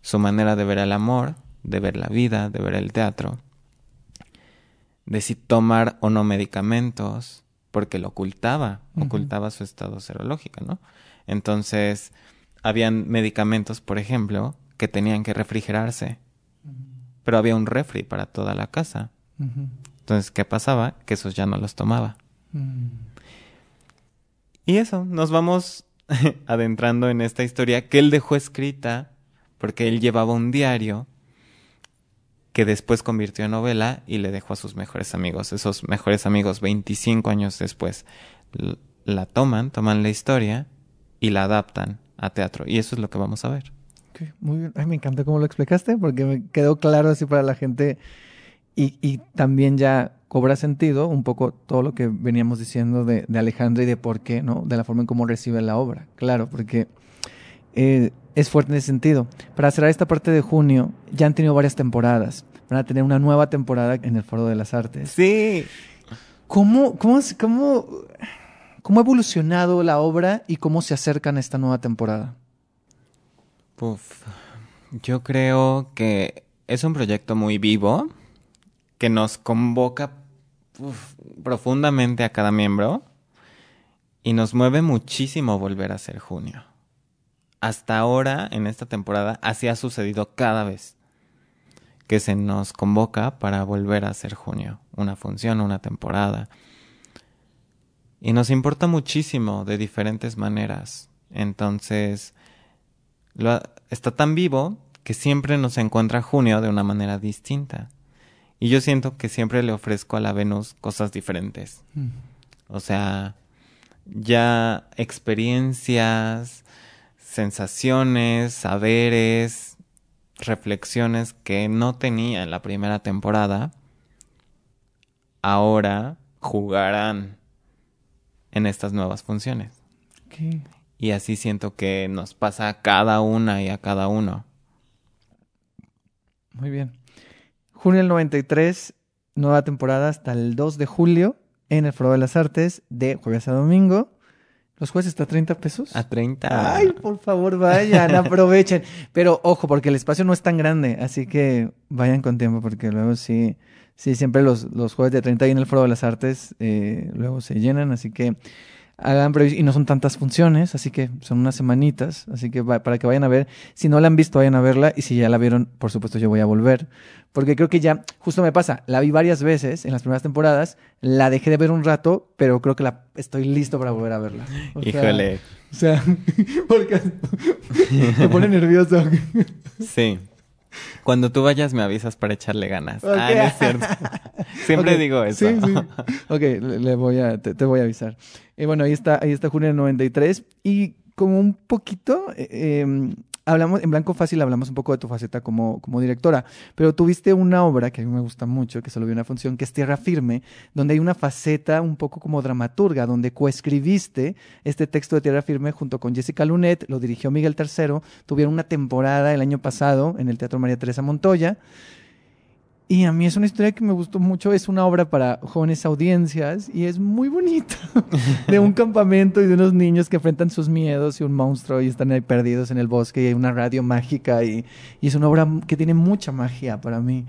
su manera de ver el amor, de ver la vida, de ver el teatro, de si tomar o no medicamentos, porque lo ocultaba, ocultaba su estado serológico, ¿no? Entonces, habían medicamentos, por ejemplo, que tenían que refrigerarse, pero había un refri para toda la casa. Entonces, ¿qué pasaba? Que esos ya no los tomaba. Mm. Y eso, nos vamos adentrando en esta historia que él dejó escrita porque él llevaba un diario que después convirtió en novela y le dejó a sus mejores amigos. Esos mejores amigos, 25 años después, la toman, toman la historia y la adaptan a teatro. Y eso es lo que vamos a ver. Muy bien. Ay, me encanta cómo lo explicaste porque me quedó claro así para la gente y, y también ya cobra sentido un poco todo lo que veníamos diciendo de, de y de por qué, ¿no? De la forma en cómo recibe la obra. Claro, porque eh, es fuerte en ese sentido. Para cerrar esta parte de junio, ya han tenido varias temporadas. Van a tener una nueva temporada en el Foro de las Artes. Sí. ¿Cómo, cómo, cómo, cómo ha evolucionado la obra y cómo se acercan a esta nueva temporada? Uf, yo creo que es un proyecto muy vivo que nos convoca uf, profundamente a cada miembro y nos mueve muchísimo volver a ser junio. Hasta ahora, en esta temporada, así ha sucedido cada vez. que se nos convoca para volver a hacer junio, una función, una temporada. Y nos importa muchísimo de diferentes maneras. Entonces, está tan vivo que siempre nos encuentra junio de una manera distinta. Y yo siento que siempre le ofrezco a la Venus cosas diferentes. Mm. O sea, ya experiencias, sensaciones, saberes, reflexiones que no tenía en la primera temporada, ahora jugarán en estas nuevas funciones. Y así siento que nos pasa a cada una y a cada uno. Muy bien. Junio del 93, nueva temporada hasta el 2 de julio en el Foro de las Artes de jueves a domingo. ¿Los jueves está a 30 pesos? A 30. Ay, por favor, vayan, aprovechen. Pero ojo, porque el espacio no es tan grande, así que vayan con tiempo, porque luego sí, sí, siempre los, los jueves de 30 ahí en el Foro de las Artes eh, luego se llenan, así que hagan y no son tantas funciones, así que son unas semanitas, así que para que vayan a ver, si no la han visto vayan a verla y si ya la vieron, por supuesto yo voy a volver, porque creo que ya justo me pasa, la vi varias veces en las primeras temporadas, la dejé de ver un rato, pero creo que la estoy listo para volver a verla. Híjole. o sea, porque me pone nervioso. sí. Cuando tú vayas me avisas para echarle ganas. Ah, no es cierto. Siempre digo eso. Sí, sí. Ok, le, voy a, te, voy a avisar. Y bueno, ahí está, ahí está Junio del 93. Y como un poquito, eh, em, hablamos, en Blanco Fácil hablamos un poco de tu faceta como, como directora, pero tuviste una obra que a mí me gusta mucho, que solo vi una función, que es Tierra Firme, donde hay una faceta un poco como dramaturga, donde coescribiste este texto de Tierra Firme junto con Jessica Lunet, lo dirigió Miguel III, tuvieron una temporada el año pasado en el Teatro María Teresa Montoya. Y a mí es una historia que me gustó mucho, es una obra para jóvenes audiencias y es muy bonita, de un campamento y de unos niños que enfrentan sus miedos y un monstruo y están ahí perdidos en el bosque y hay una radio mágica y, es una obra que tiene mucha magia para mí.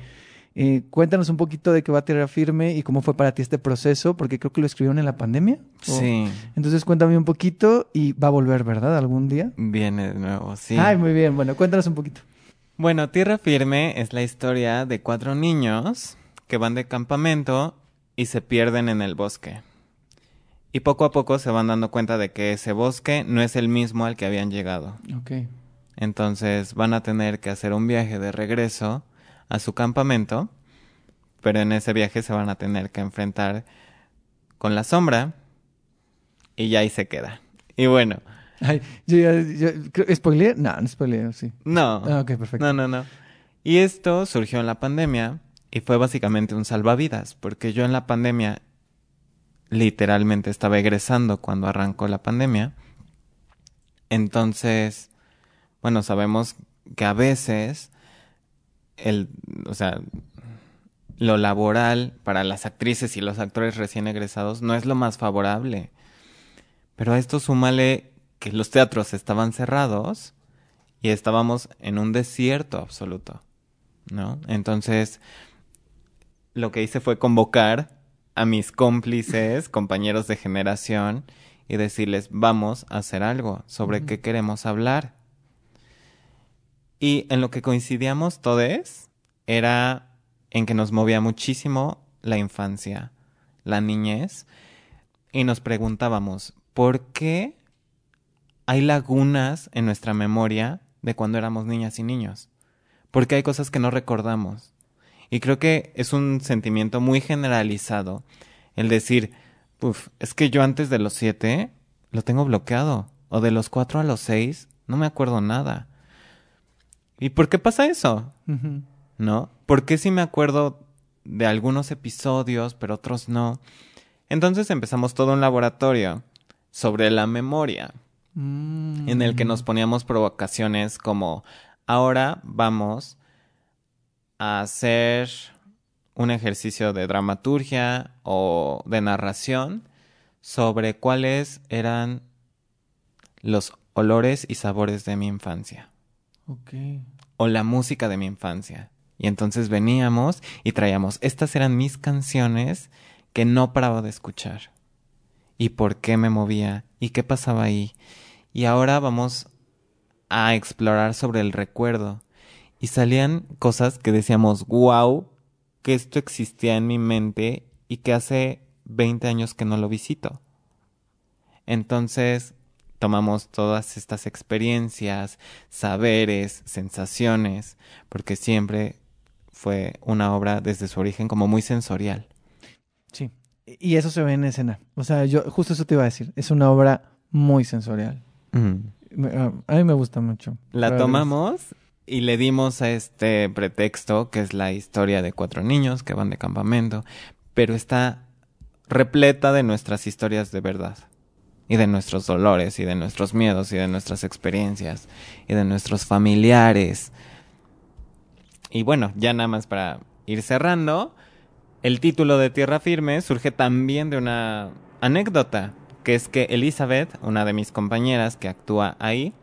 Eh, cuéntanos un poquito de qué va a Tierra Firme y cómo fue para ti este proceso, porque creo que lo escribieron en la pandemia. Sí. Entonces cuéntame un poquito y va a volver, ¿verdad? ¿Algún día? Viene de nuevo, sí. Ay, muy bien. Bueno, cuéntanos un poquito. Bueno, Tierra Firme es la historia de cuatro niños que van de campamento y se pierden en el bosque. Y poco a poco se van dando cuenta de que ese bosque no es el mismo al que habían llegado. Ok. Entonces van a tener que hacer un viaje de regreso a su campamento, pero en ese viaje se van a tener que enfrentar con la sombra y ya ahí se queda. Y bueno, Ay, yo ya, yo, ¿Spoileé? No, no spoileé, sí. No. Ah, ok, perfecto. No, no, no. Y esto surgió en la pandemia y fue básicamente un salvavidas, porque yo en la pandemia literalmente estaba egresando cuando arrancó la pandemia. Entonces, bueno, sabemos que a veces el, o sea, lo laboral para las actrices y los actores recién egresados no es lo más favorable. Pero a esto súmale que los teatros estaban cerrados y estábamos en un desierto absoluto, ¿no? Entonces, lo que hice fue convocar a mis cómplices, compañeros de generación, y decirles, vamos a hacer algo, sobre qué queremos hablar. Y en lo que coincidíamos todos era en que nos movía muchísimo la infancia, la niñez, y nos preguntábamos, ¿por qué hay lagunas en nuestra memoria de cuando éramos niñas y niños, porque hay cosas que no recordamos. Y creo que es un sentimiento muy generalizado el decir, Puf, es que yo antes de los siete lo tengo bloqueado, o de los cuatro a los seis no me acuerdo nada. ¿Y por qué pasa eso? ¿No? ¿Por qué si me acuerdo de algunos episodios, pero otros no? Entonces empezamos todo un laboratorio sobre la memoria en el que nos poníamos provocaciones como ahora vamos a hacer un ejercicio de dramaturgia o de narración sobre cuáles eran los olores y sabores de mi infancia. O la música de mi infancia. Y entonces veníamos y traíamos, estas eran mis canciones que no paraba de escuchar. Y por qué me movía y qué pasaba ahí y ahora vamos a explorar sobre el recuerdo. y salían cosas que decíamos, wow, que esto existía en mi mente y que hace 20 años que no lo visito. Entonces, tomamos todas estas experiencias, saberes, sensaciones, porque siempre fue una obra desde su origen como muy sensorial. Sí, y eso se ve en escena. O sea, yo justo eso te iba a decir. Es una obra muy sensorial. A mí me gusta mucho. La tomamos y le dimos a este pretexto que es la historia de cuatro niños que van de campamento, pero está repleta de nuestras historias de verdad y de nuestros dolores y de nuestros miedos y de nuestras experiencias y de nuestros familiares. Y bueno, ya nada más para ir cerrando, el título de Tierra Firme surge también de una anécdota, que es que Elizabeth, una de mis compañeras que actúa ahí,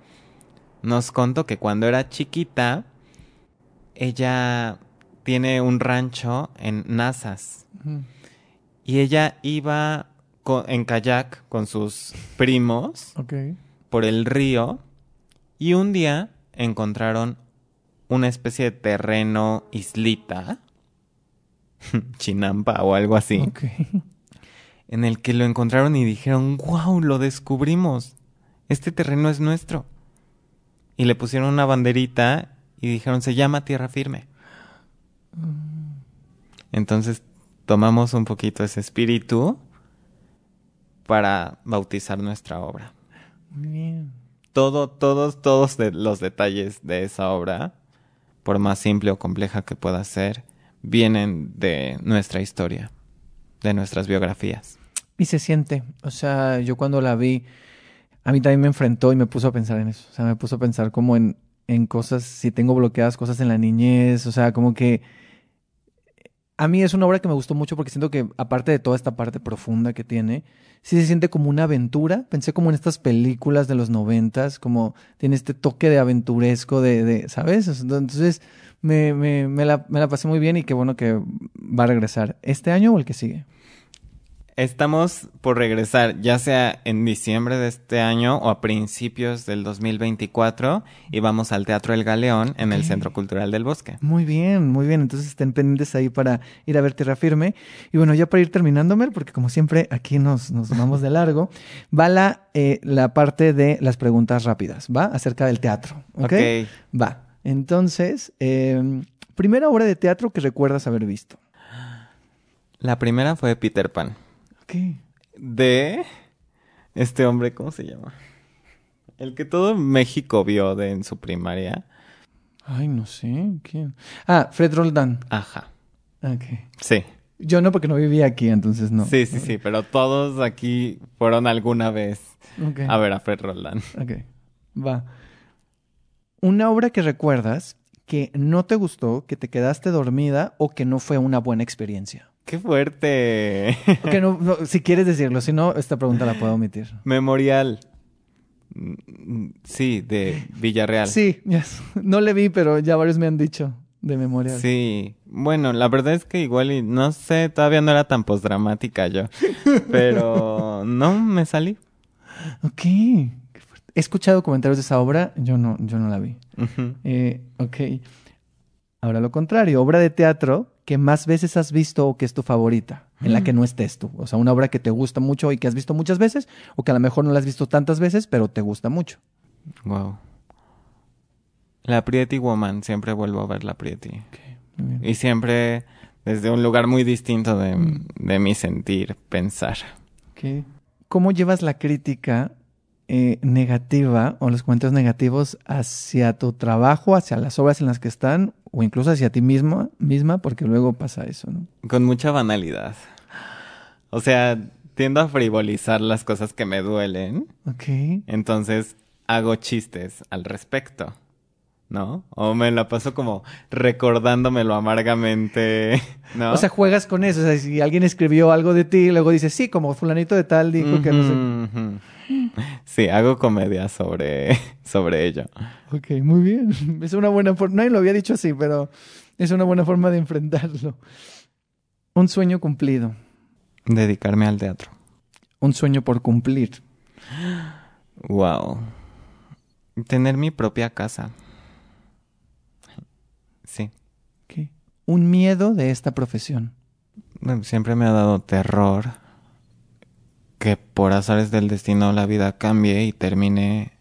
nos contó que cuando era chiquita, ella tiene un rancho en Nazas. Y ella iba en kayak con sus primos por el río. Y un día encontraron una especie de terreno islita, chinampa o algo así, en el que lo encontraron y dijeron, wow, lo descubrimos, este terreno es nuestro y le pusieron una banderita y dijeron, se llama Tierra Firme. Entonces tomamos un poquito ese espíritu para bautizar nuestra obra. Muy bien. Todo, todos, todos los detalles de esa obra, por más simple o compleja que pueda ser, vienen de nuestra historia, de nuestras biografías. Y se siente, o sea, yo cuando la vi, a mí también me enfrentó y me puso a pensar en eso. O sea, me puso a pensar como en, en cosas, si tengo bloqueadas cosas en la niñez, o sea, como que a mí es una obra que me gustó mucho porque siento que aparte de toda esta parte profunda que tiene, sí se siente como una aventura. Pensé como en estas películas de los noventas, como tiene este toque de aventuresco, de, de ¿sabes? Entonces me, me, me, la, me la pasé muy bien y qué bueno que va a regresar este año o el que sigue. Estamos por regresar, ya sea en diciembre de este año o a principios del 2024, y vamos al Teatro El Galeón en el Centro Cultural del Bosque. Muy bien, muy bien. Entonces estén pendientes ahí para ir a ver Tierra Firme. Y bueno, ya para ir terminando, porque como siempre aquí nos, nos vamos de largo, va la, eh, la parte de las preguntas rápidas, ¿va? Acerca del teatro. ¿Ok? Va. Entonces, eh, primera obra de teatro que recuerdas haber visto. La primera fue Peter Pan. ¿Qué? De este hombre, ¿cómo se llama? El que todo México vio de en su primaria. Ay, no sé. ¿Quién? Ah, Fred Roldán. Ajá. Ok. Sí. Yo no, porque no vivía aquí, entonces no. Sí, sí, sí, pero todos aquí fueron alguna vez a ver a Fred Roldán. Ok. Va. Una obra que recuerdas que no te gustó, que te quedaste dormida o que no fue una buena experiencia. ¡Qué fuerte! No, si quieres decirlo, si no, esta pregunta la puedo omitir. Memorial. Sí, de Villarreal. Sí, no le vi, pero ya varios me han dicho de Memorial. Sí, bueno, la verdad es que igual, y no sé, todavía no era tan postdramática yo, pero no me salí. Ok, he escuchado comentarios de esa obra, yo no, yo no la vi. eh, ok, ahora lo contrario, obra de teatro que más veces has visto o que es tu favorita, en la que mm. no estés tú. O sea, una obra que te gusta mucho y que has visto muchas veces, o que a lo mejor no la has visto tantas veces, pero te gusta mucho. Wow. La Pretty Woman, siempre vuelvo a ver la Pretty. y siempre desde un lugar muy distinto de, mm. de mi sentir, pensar. ¿Cómo llevas la crítica eh, negativa o los comentarios negativos hacia tu trabajo, hacia las obras en las que están o incluso hacia ti misma, misma porque luego pasa eso, ¿no? Con mucha banalidad. O sea, tiendo a frivolizar las cosas que me duelen. Ok. Entonces hago chistes al respecto. ¿no? O me la paso como recordándomelo amargamente, ¿no? O sea, juegas con eso. O sea, si alguien escribió algo de ti, luego dices, sí, como fulanito de tal dijo que no sé. Sí, hago comedia sobre, sobre ello. Ok, muy bien. Es una buena forma. Nadie lo había dicho así, pero es una buena forma de enfrentarlo. Un sueño cumplido. Dedicarme al teatro. Un sueño por cumplir. Wow. Tener mi propia casa. Sí. Ok. Un miedo de esta profesión. Siempre me ha dado terror que por azares del destino la vida cambie y termine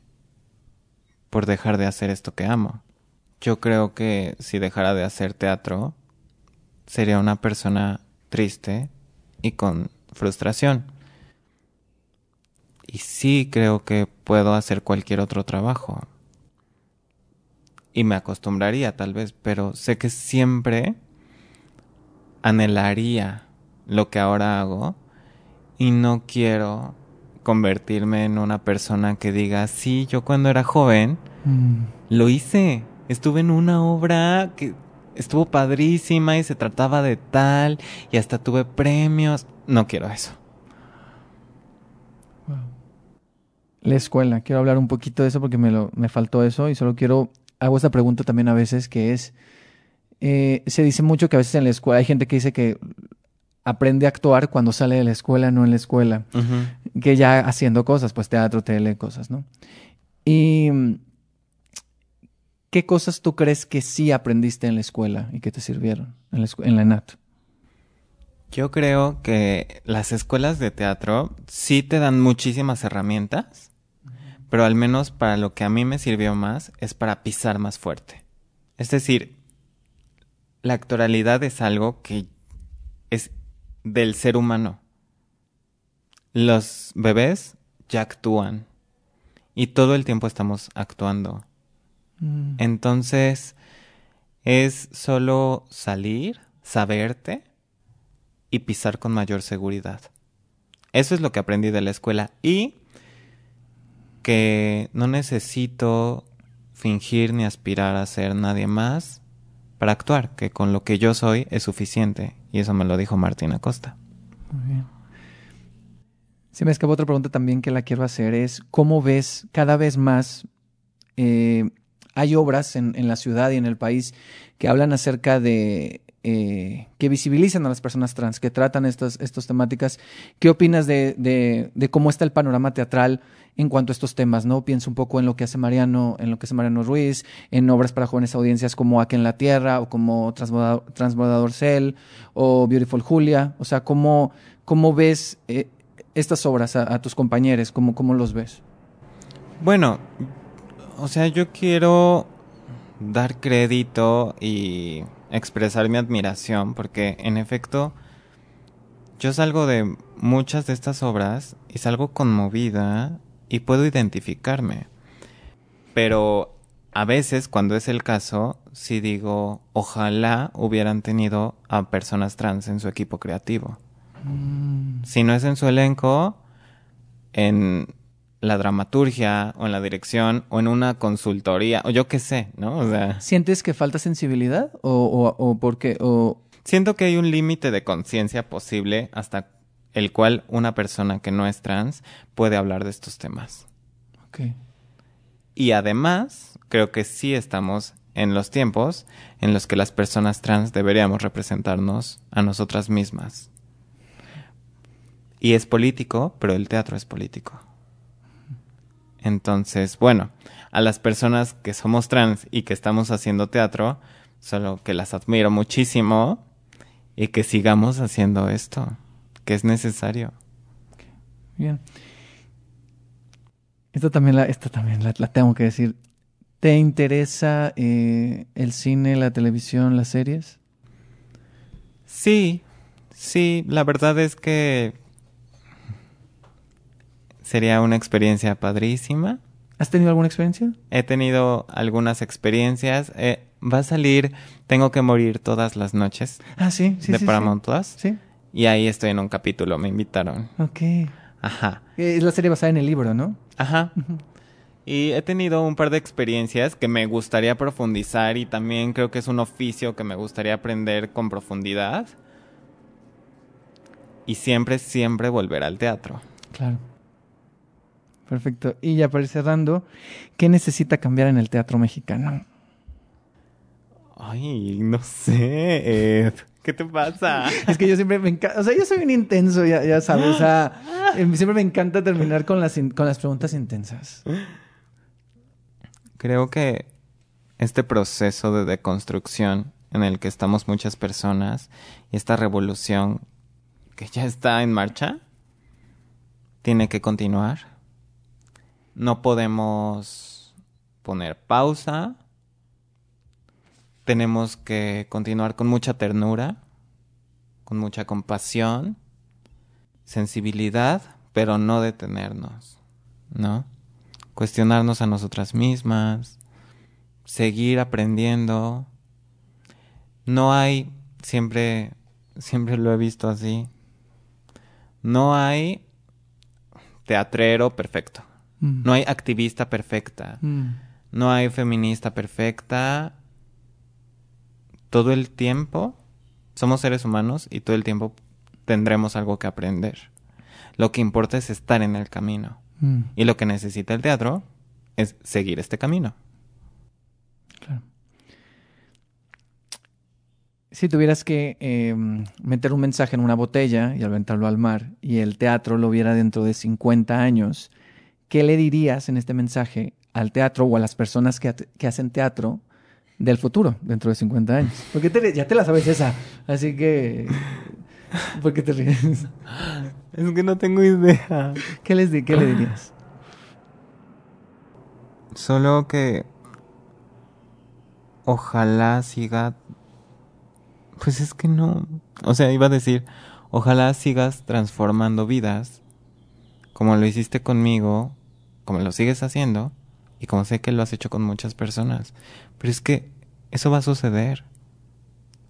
por dejar de hacer esto que amo. Yo creo que si dejara de hacer teatro, sería una persona triste y con frustración. Y sí creo que puedo hacer cualquier otro trabajo. Y me acostumbraría tal vez, pero sé que siempre anhelaría lo que ahora hago y no quiero convertirme en una persona que diga, sí, yo cuando era joven Mm, lo hice. Estuve en una obra que estuvo padrísima y se trataba de tal y hasta tuve premios. No quiero eso. La escuela. Quiero hablar un poquito de eso porque me, lo, me faltó eso y solo quiero... Hago esta pregunta también a veces que es... eh, se dice mucho que a veces en la escuela hay gente que dice que aprende a actuar cuando sale de la escuela, no en la escuela. que ya haciendo cosas, pues teatro, tele, cosas, ¿no? Y ¿qué cosas tú crees que sí aprendiste en la escuela y que te sirvieron en la, en la ENAT? Yo creo que las escuelas de teatro sí te dan muchísimas herramientas, pero al menos para lo que a mí me sirvió más es para pisar más fuerte. Es decir, la actoralidad es algo que es del ser humano. Los bebés ya actúan y todo el tiempo estamos actuando. Mm, Entonces, es solo salir, saberte y pisar con mayor seguridad. Eso es lo que aprendí de la escuela. Y que no necesito fingir ni aspirar a ser nadie más para actuar, que con lo que yo soy es suficiente. Y eso me lo dijo Martín Acosta. Muy bien. Se me escapó otra pregunta también que la quiero hacer es, ¿cómo ves cada vez más, eh, hay obras en, en la ciudad y en el país que hablan acerca de, eh, que visibilizan a las personas trans, que tratan estas, estas temáticas? ¿Qué opinas de, de, de cómo está el panorama teatral en cuanto a estos temas? ¿no? Pienso un poco en lo que hace Mariano, en lo que hace Mariano Ruiz, en obras para jóvenes audiencias como Aquí en la Tierra o como Transbordador, Cell o Beautiful Julia. O sea, ¿cómo, cómo ves eh, estas obras a, a tus compañeros? ¿Cómo, ¿Cómo los ves? Bueno, o sea, yo quiero dar crédito y expresar mi admiración porque en efecto yo salgo de muchas de estas obras y salgo conmovida y puedo identificarme. Pero a veces, cuando es el caso, sí digo, ojalá hubieran tenido a personas trans en su equipo creativo. Si no es en su elenco, en la dramaturgia o en la dirección o en una consultoría o yo qué sé, ¿no? O sea, ¿Sientes que falta sensibilidad o, o, o porque o siento que hay un límite de conciencia posible hasta el cual una persona que no es trans puede hablar de estos temas. ok. Y además, creo que sí estamos en los tiempos en los que las personas trans deberíamos representarnos a nosotras mismas. Y es político, pero el teatro es político. Entonces, bueno, a las personas que somos trans y que estamos haciendo teatro, solo que las admiro muchísimo y que sigamos haciendo esto, que es necesario. Bien. Esta también la, esta también la, la tengo que decir. ¿Te interesa eh, el cine, la televisión, las series? Sí, sí, la verdad es que sería una experiencia padrísima. ¿Has tenido alguna experiencia? He tenido algunas experiencias. Eh, va a salir Tengo que morir todas las noches Ah, sí, sí, de sí. Paramount Plus. Sí. Sí, Y ahí estoy en un capítulo, me invitaron. ok. Ajá, Es la serie basada en el libro, ¿no? ajá. Y he tenido un par de experiencias que me gustaría profundizar y también creo que es un oficio que me gustaría aprender con profundidad. Y siempre, siempre volver al teatro. Claro. Perfecto. Y ya para ir cerrando, ¿qué necesita cambiar en el teatro mexicano? Ay, no sé, Ed. ¿Qué te pasa? Es que yo siempre me encanta, o sea, yo soy un intenso, ya, ya sabes, o sea, eh, siempre me encanta terminar con las, con las preguntas intensas. Creo que este proceso de deconstrucción en el que estamos muchas personas y esta revolución que ya está en marcha tiene que continuar. No podemos poner pausa. Tenemos que continuar con mucha ternura, con mucha compasión, sensibilidad, pero no detenernos, ¿no? Cuestionarnos a nosotras mismas, seguir aprendiendo. No hay, siempre, siempre lo he visto así, no hay teatrero perfecto. Mm. No hay activista perfecta. Mm. No hay feminista perfecta. Todo el tiempo somos seres humanos y todo el tiempo tendremos algo que aprender. Lo que importa es estar en el camino. Mm. Y lo que necesita el teatro es seguir este camino. Claro. Si tuvieras que eh, meter un mensaje en una botella y aventarlo al mar y el teatro lo viera dentro de 50 años, ¿qué le dirías en este mensaje al teatro o a las personas que, hacen teatro del futuro dentro de 50 años? Porque te- ya te la sabes esa, así que... ¿Por qué te ríes? Es que no tengo idea. ¿Qué, les di- qué le dirías? Solo que ojalá siga... Pues es que no... O sea, iba a decir, ojalá sigas transformando vidas como lo hiciste conmigo, como lo sigues haciendo y como sé que lo has hecho con muchas personas. Pero es que eso va a suceder.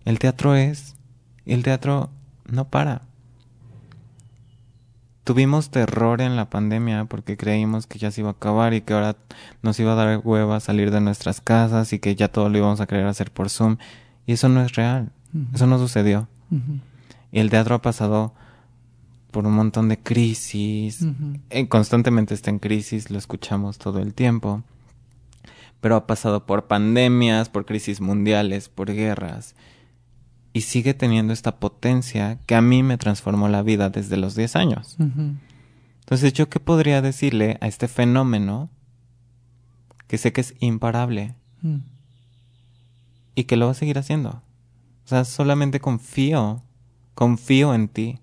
El teatro es... Y el teatro no para. Tuvimos terror en la pandemia porque creímos que ya se iba a acabar y que ahora nos iba a dar hueva salir de nuestras casas y que ya todo lo íbamos a querer hacer por Zoom. Y eso no es real. Eso no sucedió. Y el teatro ha pasado por un montón de crisis. Eh, constantemente está en crisis, lo escuchamos todo el tiempo. Pero ha pasado por pandemias, por crisis mundiales, por guerras. Y sigue teniendo esta potencia que a mí me transformó la vida desde los 10 años. Entonces, ¿yo qué podría decirle a este fenómeno que sé que es imparable Mm. y que lo va a seguir haciendo? O sea, solamente confío, confío en ti.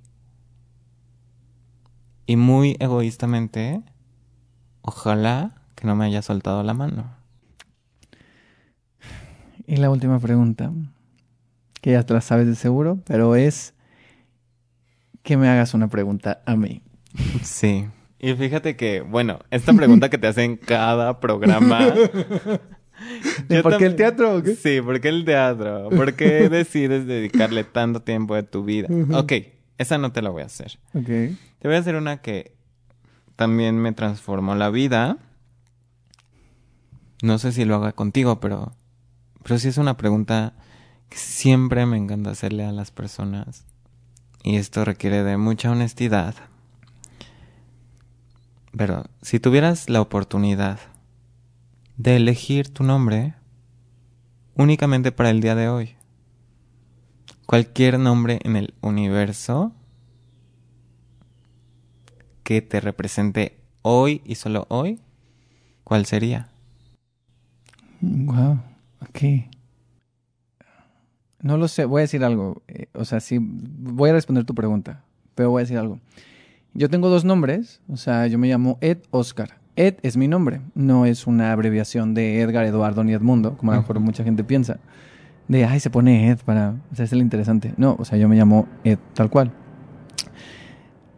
Y muy egoístamente, ojalá que no me haya soltado la mano. Y la última pregunta, que ya te la sabes de seguro, pero es que me hagas una pregunta a mí. Sí. Y fíjate que, bueno, esta pregunta que te hacen cada programa. ¿De por qué el teatro o qué? Sí, ¿por qué el teatro? ¿Por qué decides dedicarle tanto tiempo de tu vida? Ok, esa no te la voy a hacer. Ok. Te voy a hacer una que también me transformó la vida. No sé si lo haga contigo, pero, pero sí es una pregunta que siempre me encanta hacerle a las personas. Y esto requiere de mucha honestidad. Pero si tuvieras la oportunidad de elegir tu nombre únicamente para el día de hoy, cualquier nombre en el universo que te represente hoy y solo hoy, ¿cuál sería? Wow. Ok. No lo sé, voy a decir algo. eh, o sea, sí, voy a responder tu pregunta, pero voy a decir algo. Yo tengo dos nombres, o sea, yo me llamo Ed Oscar. Ed es mi nombre, no es una abreviación de Edgar, Eduardo ni Edmundo, como a lo mejor mucha gente piensa. De, ay, se pone Ed para, o sea, es el interesante. No, o sea, yo me llamo Ed tal cual.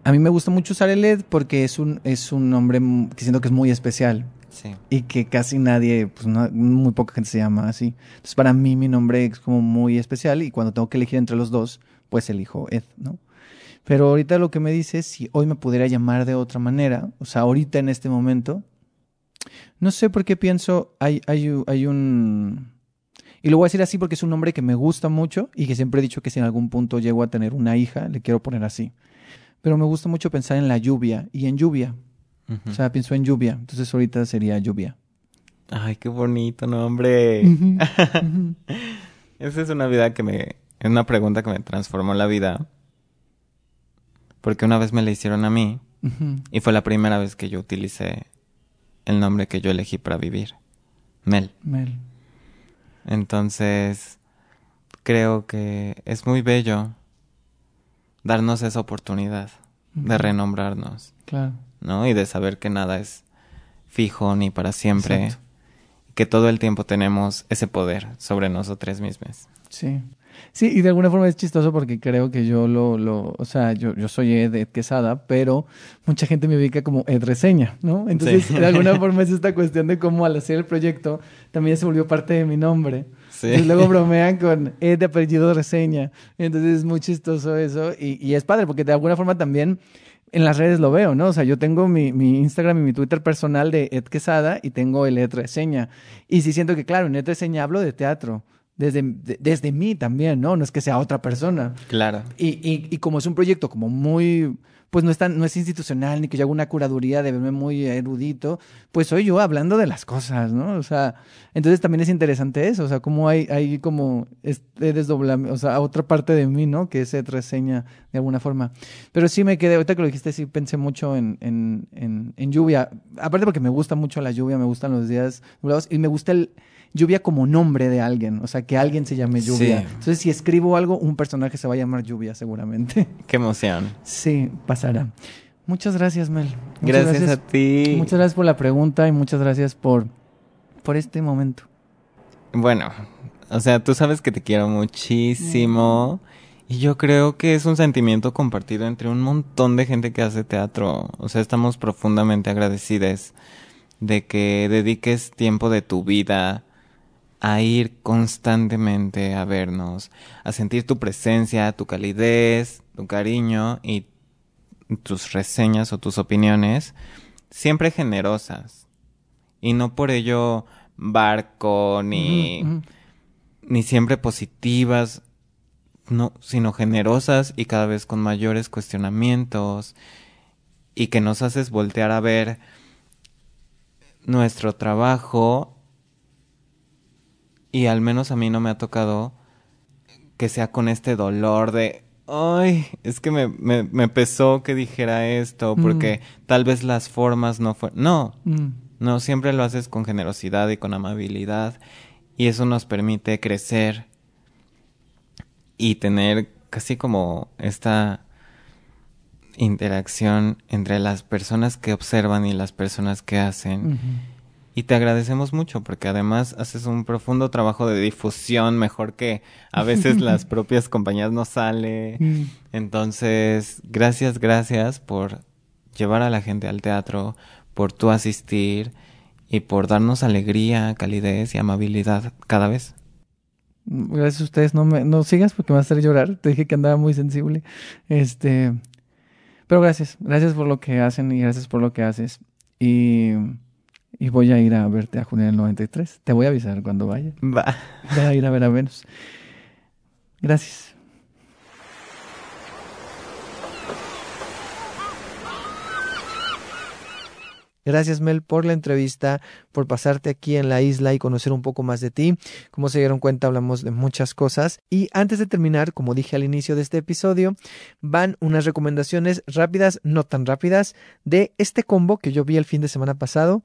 A mí me gusta mucho usar el Ed porque es un, es un nombre que siento que es muy especial Sí. y que casi nadie, pues no- muy poca gente se llama así. Entonces para mí mi nombre es como muy especial y cuando tengo que elegir entre los dos, pues elijo Ed, ¿no? Pero ahorita lo que me dice es si hoy me pudiera llamar de otra manera, o sea, ahorita en este momento, no sé por qué pienso, hay, hay, hay un... Y lo voy a decir así porque es un nombre que me gusta mucho y que siempre he dicho que si en algún punto llego a tener una hija, le quiero poner así. Pero me gusta mucho pensar en la lluvia y en lluvia. O sea, pienso en lluvia. Entonces ahorita sería lluvia. Ay, qué bonito nombre. Esa es una vida que me... Es una pregunta que me transformó la vida. Porque una vez me la hicieron a mí y fue la primera vez que yo utilicé el nombre que yo elegí para vivir. Mel. Mel. Entonces, creo que es muy bello darnos esa oportunidad de renombrarnos, Claro. ¿no? Y de saber que nada es fijo ni para siempre, Exacto. que todo el tiempo tenemos ese poder sobre nosotros mismos. Sí. Sí, y de alguna forma es chistoso porque creo que yo lo, lo o sea, yo, yo soy Ed, Ed Quesada, pero mucha gente me ubica como Ed Reseña, ¿no? Entonces, Sí. de alguna forma es esta cuestión de cómo al hacer el proyecto también se volvió parte de mi nombre. Sí. Entonces luego bromean con Ed de apellido Reseña. Entonces es muy chistoso eso y, y es padre porque de alguna forma también en las redes lo veo, ¿no? O sea, yo tengo mi, mi Instagram y mi Twitter personal de Ed Quesada y tengo el Ed Reseña. Y sí siento que, claro, en Ed Reseña hablo de teatro. Desde, de- desde mí también, ¿no? No es que sea otra persona. Claro. Y, y, y como es un proyecto como muy, pues no es, tan, no es institucional, ni que yo haga una curaduría de verme muy erudito, pues soy yo hablando de las cosas, ¿no? O sea, entonces también es interesante eso, o sea, como hay, hay como este desdoblamiento, o sea, otra parte de mí, ¿no? Que se reseña de alguna forma. Pero sí me quedé, ahorita que lo dijiste, sí pensé mucho en, en, en, en lluvia, aparte porque me gusta mucho la lluvia, me gustan los días nublados y me gusta el lluvia como nombre de alguien, o sea, que alguien se llame lluvia. Sí. Entonces, si escribo algo, un personaje se va a llamar lluvia seguramente. Qué emoción. Sí, pasará. Muchas gracias, Mel. Muchas Gracias, a ti. Muchas gracias por la pregunta y muchas gracias por, por este momento. Bueno, o sea, tú sabes que te quiero muchísimo. Y yo creo que es un sentimiento compartido entre un montón de gente que hace teatro. O sea, estamos profundamente agradecidos de que dediques tiempo de tu vida a ir constantemente a vernos, a sentir tu presencia, tu calidez, tu cariño y tus reseñas o tus opiniones, siempre generosas. Y no por ello barco ni, ni siempre positivas, no, sino generosas y cada vez con mayores cuestionamientos y que nos haces voltear a ver nuestro trabajo y al menos a mí no me ha tocado que sea con este dolor de ay, es que me, me, me pesó que dijera esto porque tal vez las formas no fueron no, Mm, no, siempre lo haces con generosidad y con amabilidad y eso nos permite crecer y tener casi como esta interacción entre las personas que observan y las personas que hacen. Y te agradecemos mucho porque además haces un profundo trabajo de difusión mejor que a veces las propias compañías no sale. Mm. Entonces, gracias, gracias por llevar a la gente al teatro, por tú asistir y por darnos alegría, calidez y amabilidad cada vez. Gracias a ustedes. No, me, no sigas porque me vas a hacer llorar. Te dije que andaba muy sensible. Este, pero gracias. Gracias por lo que hacen y gracias por lo que haces. Y, y voy a ir a verte a junio del 93. Te voy a avisar cuando vaya. Va. Voy a ir a ver a Venus. Gracias. Gracias Mel por la entrevista, por pasarte aquí en la isla y conocer un poco más de ti. Como se dieron cuenta hablamos de muchas cosas. Y antes de terminar, como dije al inicio de este episodio, van unas recomendaciones rápidas, no tan rápidas, de este combo que yo vi el fin de semana pasado,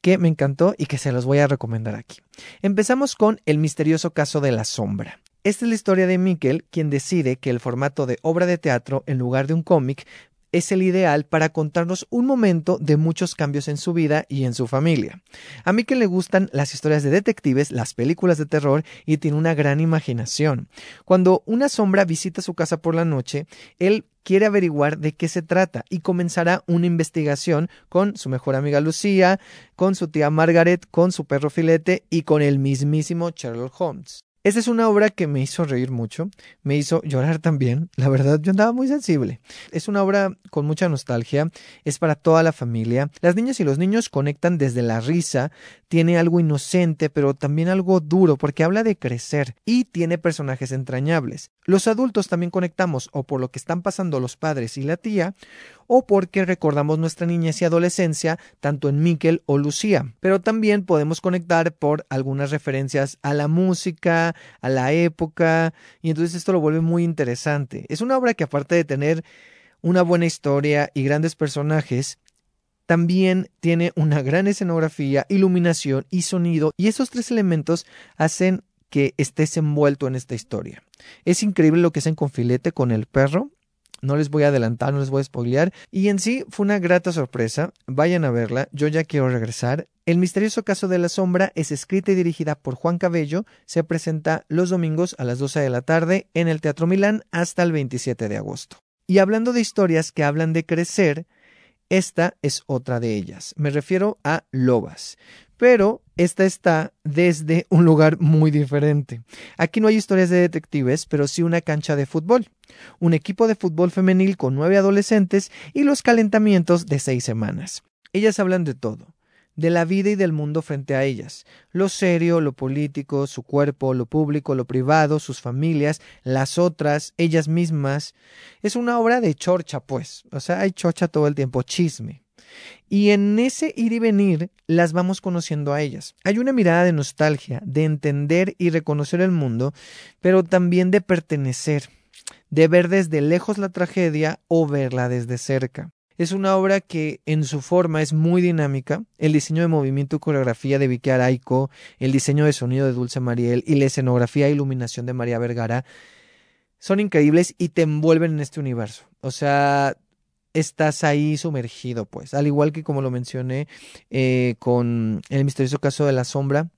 que me encantó y que se los voy a recomendar aquí. Empezamos con El misterioso caso de la sombra. Esta es la historia de Mikkel, quien decide que el formato de obra de teatro en lugar de un cómic es el ideal para contarnos un momento de muchos cambios en su vida y en su familia. A Mikkel le gustan las historias de detectives, las películas de terror y tiene una gran imaginación. Cuando una sombra visita su casa por la noche, él quiere averiguar de qué se trata y comenzará una investigación con su mejor amiga Lucía, con su tía Margaret, con su perro Filete y con el mismísimo Sherlock Holmes. Esta es una obra que me hizo reír mucho, me hizo llorar también, la verdad yo andaba muy sensible. Es una obra con mucha nostalgia, es para toda la familia. Las niñas y los niños conectan desde la risa, tiene algo inocente pero también algo duro porque habla de crecer y tiene personajes entrañables. Los adultos también conectamos o por lo que están pasando los padres y la tía o porque recordamos nuestra niñez y adolescencia tanto en Mikkel o Lucía, pero también podemos conectar por algunas referencias a la música, a la época, y entonces esto lo vuelve muy interesante. Es una obra que aparte de tener una buena historia y grandes personajes, también tiene una gran escenografía, iluminación y sonido, y esos tres elementos hacen que estés envuelto en esta historia. Es increíble lo que hacen con Filete, con el perro. No les voy a adelantar, no les voy a spoilear. Y en sí fue una grata sorpresa. Vayan a verla. Yo ya quiero regresar. El misterioso caso de la sombra es escrita y dirigida por Juan Cabello. Se presenta los domingos a las 12 de la tarde en el Teatro Milán hasta el 27 de agosto. Y hablando de historias que hablan de crecer, esta es otra de ellas. Me refiero a Lobas. Pero esta está desde un lugar muy diferente. Aquí no hay historias de detectives, pero sí una cancha de fútbol. Un equipo de fútbol femenil con nueve adolescentes y los calentamientos de seis semanas. Ellas hablan de todo de la vida y del mundo frente a ellas, lo serio, lo político, su cuerpo, lo público, lo privado, sus familias, las otras, ellas mismas. Es una obra de chorcha, pues, o sea, hay chorcha todo el tiempo, chisme. Y en ese ir y venir las vamos conociendo a ellas. Hay una mirada de nostalgia, de entender y reconocer el mundo, pero también de pertenecer, de ver desde lejos la tragedia o verla desde cerca. Es una obra que en su forma es muy dinámica. El diseño de movimiento y coreografía de Vicky Araico, el diseño de sonido de Dulce Mariel y la escenografía e iluminación de María Vergara son increíbles y te envuelven en este universo. O sea, estás ahí sumergido, pues. Al igual que como lo mencioné eh, con el misterioso caso de la sombra,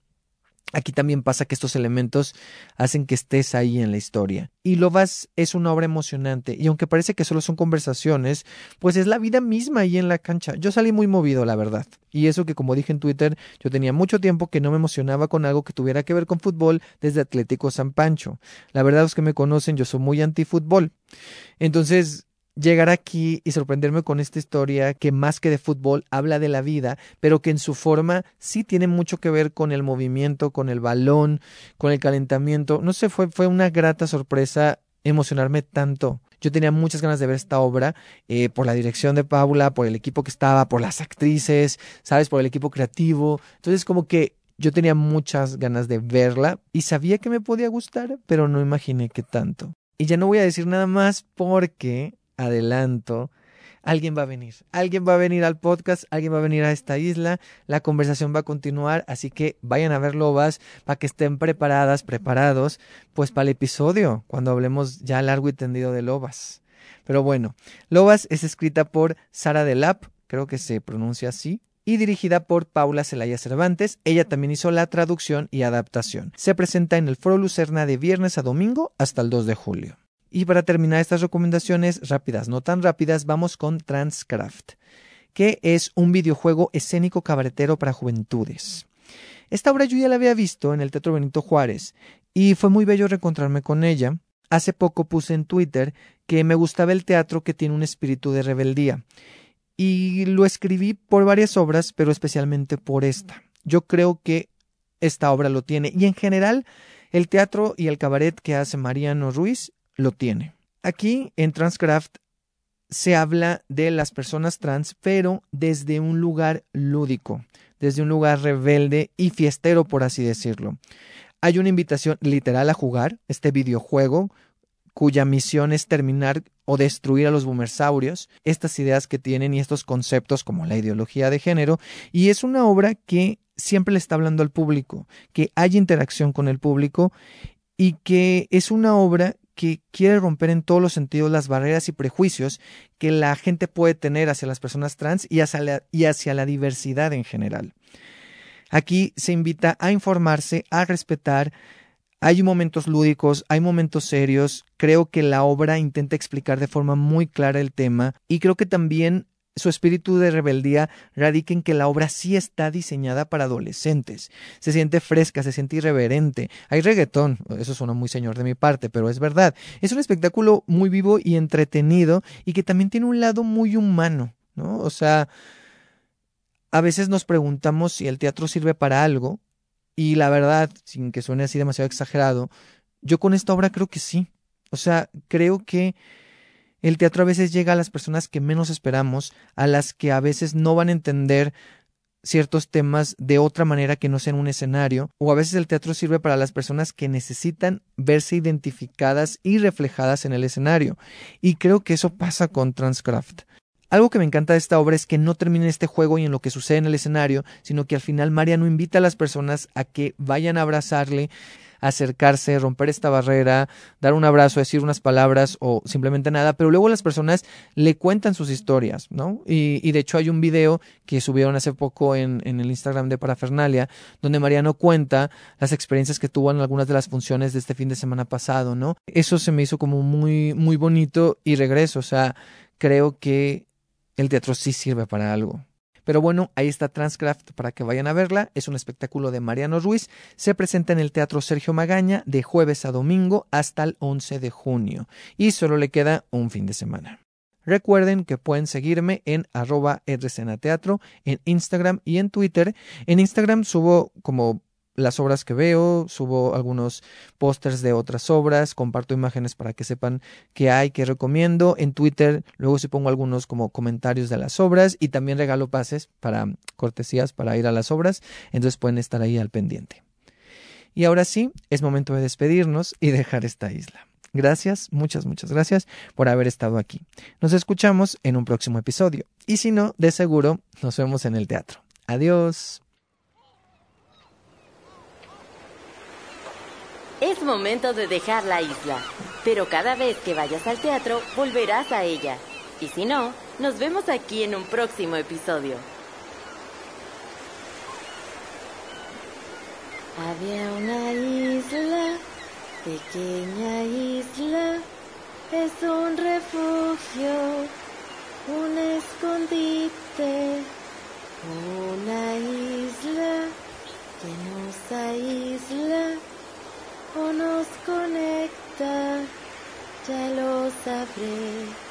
Aquí también pasa que estos elementos hacen que estés ahí en la historia. Y Lovas es una obra emocionante, y aunque parece que solo son conversaciones, pues es la vida misma ahí en la cancha. Yo salí muy movido, la verdad. Y eso que, como dije en Twitter, yo tenía mucho tiempo que no me emocionaba con algo que tuviera que ver con fútbol desde Atlético San Pancho. La verdad, los que me conocen, yo soy muy anti-fútbol. Entonces, llegar aquí y sorprenderme con esta historia que más que de fútbol habla de la vida, pero que en su forma sí tiene mucho que ver con el movimiento, con el balón, con el calentamiento. No sé, fue, fue una grata sorpresa emocionarme tanto. Yo tenía muchas ganas de ver esta obra eh, por la dirección de Paula, por el equipo que estaba, por las actrices, ¿sabes? Por el equipo creativo. Entonces como que yo tenía muchas ganas de verla y sabía que me podía gustar, pero no imaginé que tanto. Y ya no voy a decir nada más porque adelanto, alguien va a venir. Alguien va a venir al podcast, alguien va a venir a esta isla, la conversación va a continuar, así que vayan a ver Lobas para que estén preparadas, preparados, pues para el episodio, cuando hablemos ya largo y tendido de Lobas. Pero bueno, Lobas es escrita por Sara Delap, creo que se pronuncia así, y dirigida por Paula Celaya Cervantes. Ella también hizo la traducción y adaptación. Se presenta en el Foro Lucerna de viernes a domingo hasta el 2 de julio. Y para terminar estas recomendaciones rápidas, no tan rápidas, vamos con Transcraft, que es un videojuego escénico cabaretero para juventudes. Esta obra yo ya la había visto en el Teatro Benito Juárez y fue muy bello reencontrarme con ella. Hace poco puse en Twitter que me gustaba el teatro que tiene un espíritu de rebeldía y lo escribí por varias obras, pero especialmente por esta. Yo creo que esta obra lo tiene y en general el teatro y el cabaret que hace Mariano Ruiz lo tiene. Aquí en Transcraft se habla de las personas trans, pero desde un lugar lúdico, desde un lugar rebelde y fiestero, por así decirlo. Hay una invitación literal a jugar este videojuego cuya misión es terminar o destruir a los boomersaurios, estas ideas que tienen y estos conceptos como la ideología de género, y es una obra que siempre le está hablando al público, que hay interacción con el público y que es una obra que quiere romper en todos los sentidos las barreras y prejuicios que la gente puede tener hacia las personas trans y hacia la, y hacia la diversidad en general. Aquí se invita a informarse, a respetar, hay momentos lúdicos, hay momentos serios. Creo que la obra intenta explicar de forma muy clara el tema y creo que también su espíritu de rebeldía radica en que la obra sí está diseñada para adolescentes. Se siente fresca, se siente irreverente. Hay reggaetón, eso suena muy señor de mi parte, pero es verdad. Es un espectáculo muy vivo y entretenido y que también tiene un lado muy humano, ¿no? O sea, a veces nos preguntamos si el teatro sirve para algo y la verdad, sin que suene así demasiado exagerado, yo con esta obra creo que sí. O sea, creo que el teatro a veces llega a las personas que menos esperamos, a las que a veces no van a entender ciertos temas de otra manera que no sea en un escenario, o a veces el teatro sirve para las personas que necesitan verse identificadas y reflejadas en el escenario. Y creo que eso pasa con Transcraft. Algo que me encanta de esta obra es que no termina este juego y en lo que sucede en el escenario, sino que al final Mariano invita a las personas a que vayan a abrazarle, acercarse, romper esta barrera, dar un abrazo, decir unas palabras o simplemente nada, pero luego las personas le cuentan sus historias, ¿no? Y, y de hecho hay un video que subieron hace poco en, en el Instagram de Parafernalia, donde Mariano cuenta las experiencias que tuvo en algunas de las funciones de este fin de semana pasado, ¿no? Eso se me hizo como muy, muy bonito y regreso, o sea, creo que el teatro sí sirve para algo. Pero bueno, ahí está Transcraft para que vayan a verla. Es un espectáculo de Mariano Ruiz. Se presenta en el Teatro Sergio Magaña de jueves a domingo hasta el 11 de junio. Y solo le queda un fin de semana. Recuerden que pueden seguirme en arroba teatro en Instagram y en Twitter. En Instagram subo como las obras que veo, subo algunos pósters de otras obras, comparto imágenes para que sepan qué hay, qué recomiendo. En Twitter luego sí pongo algunos como comentarios de las obras y también regalo pases para cortesías para ir a las obras, entonces pueden estar ahí al pendiente. Y ahora sí, es momento de despedirnos y dejar esta isla. Gracias, muchas, muchas gracias por haber estado aquí. Nos escuchamos en un próximo episodio. Y si no, de seguro nos vemos en el teatro. Adiós. Es momento de dejar la isla, pero cada vez que vayas al teatro volverás a ella. Y si no, nos vemos aquí en un próximo episodio. Había una isla, pequeña isla, es un refugio, un escondite, una isla que nos aísla o nos conecta, ya lo sabré.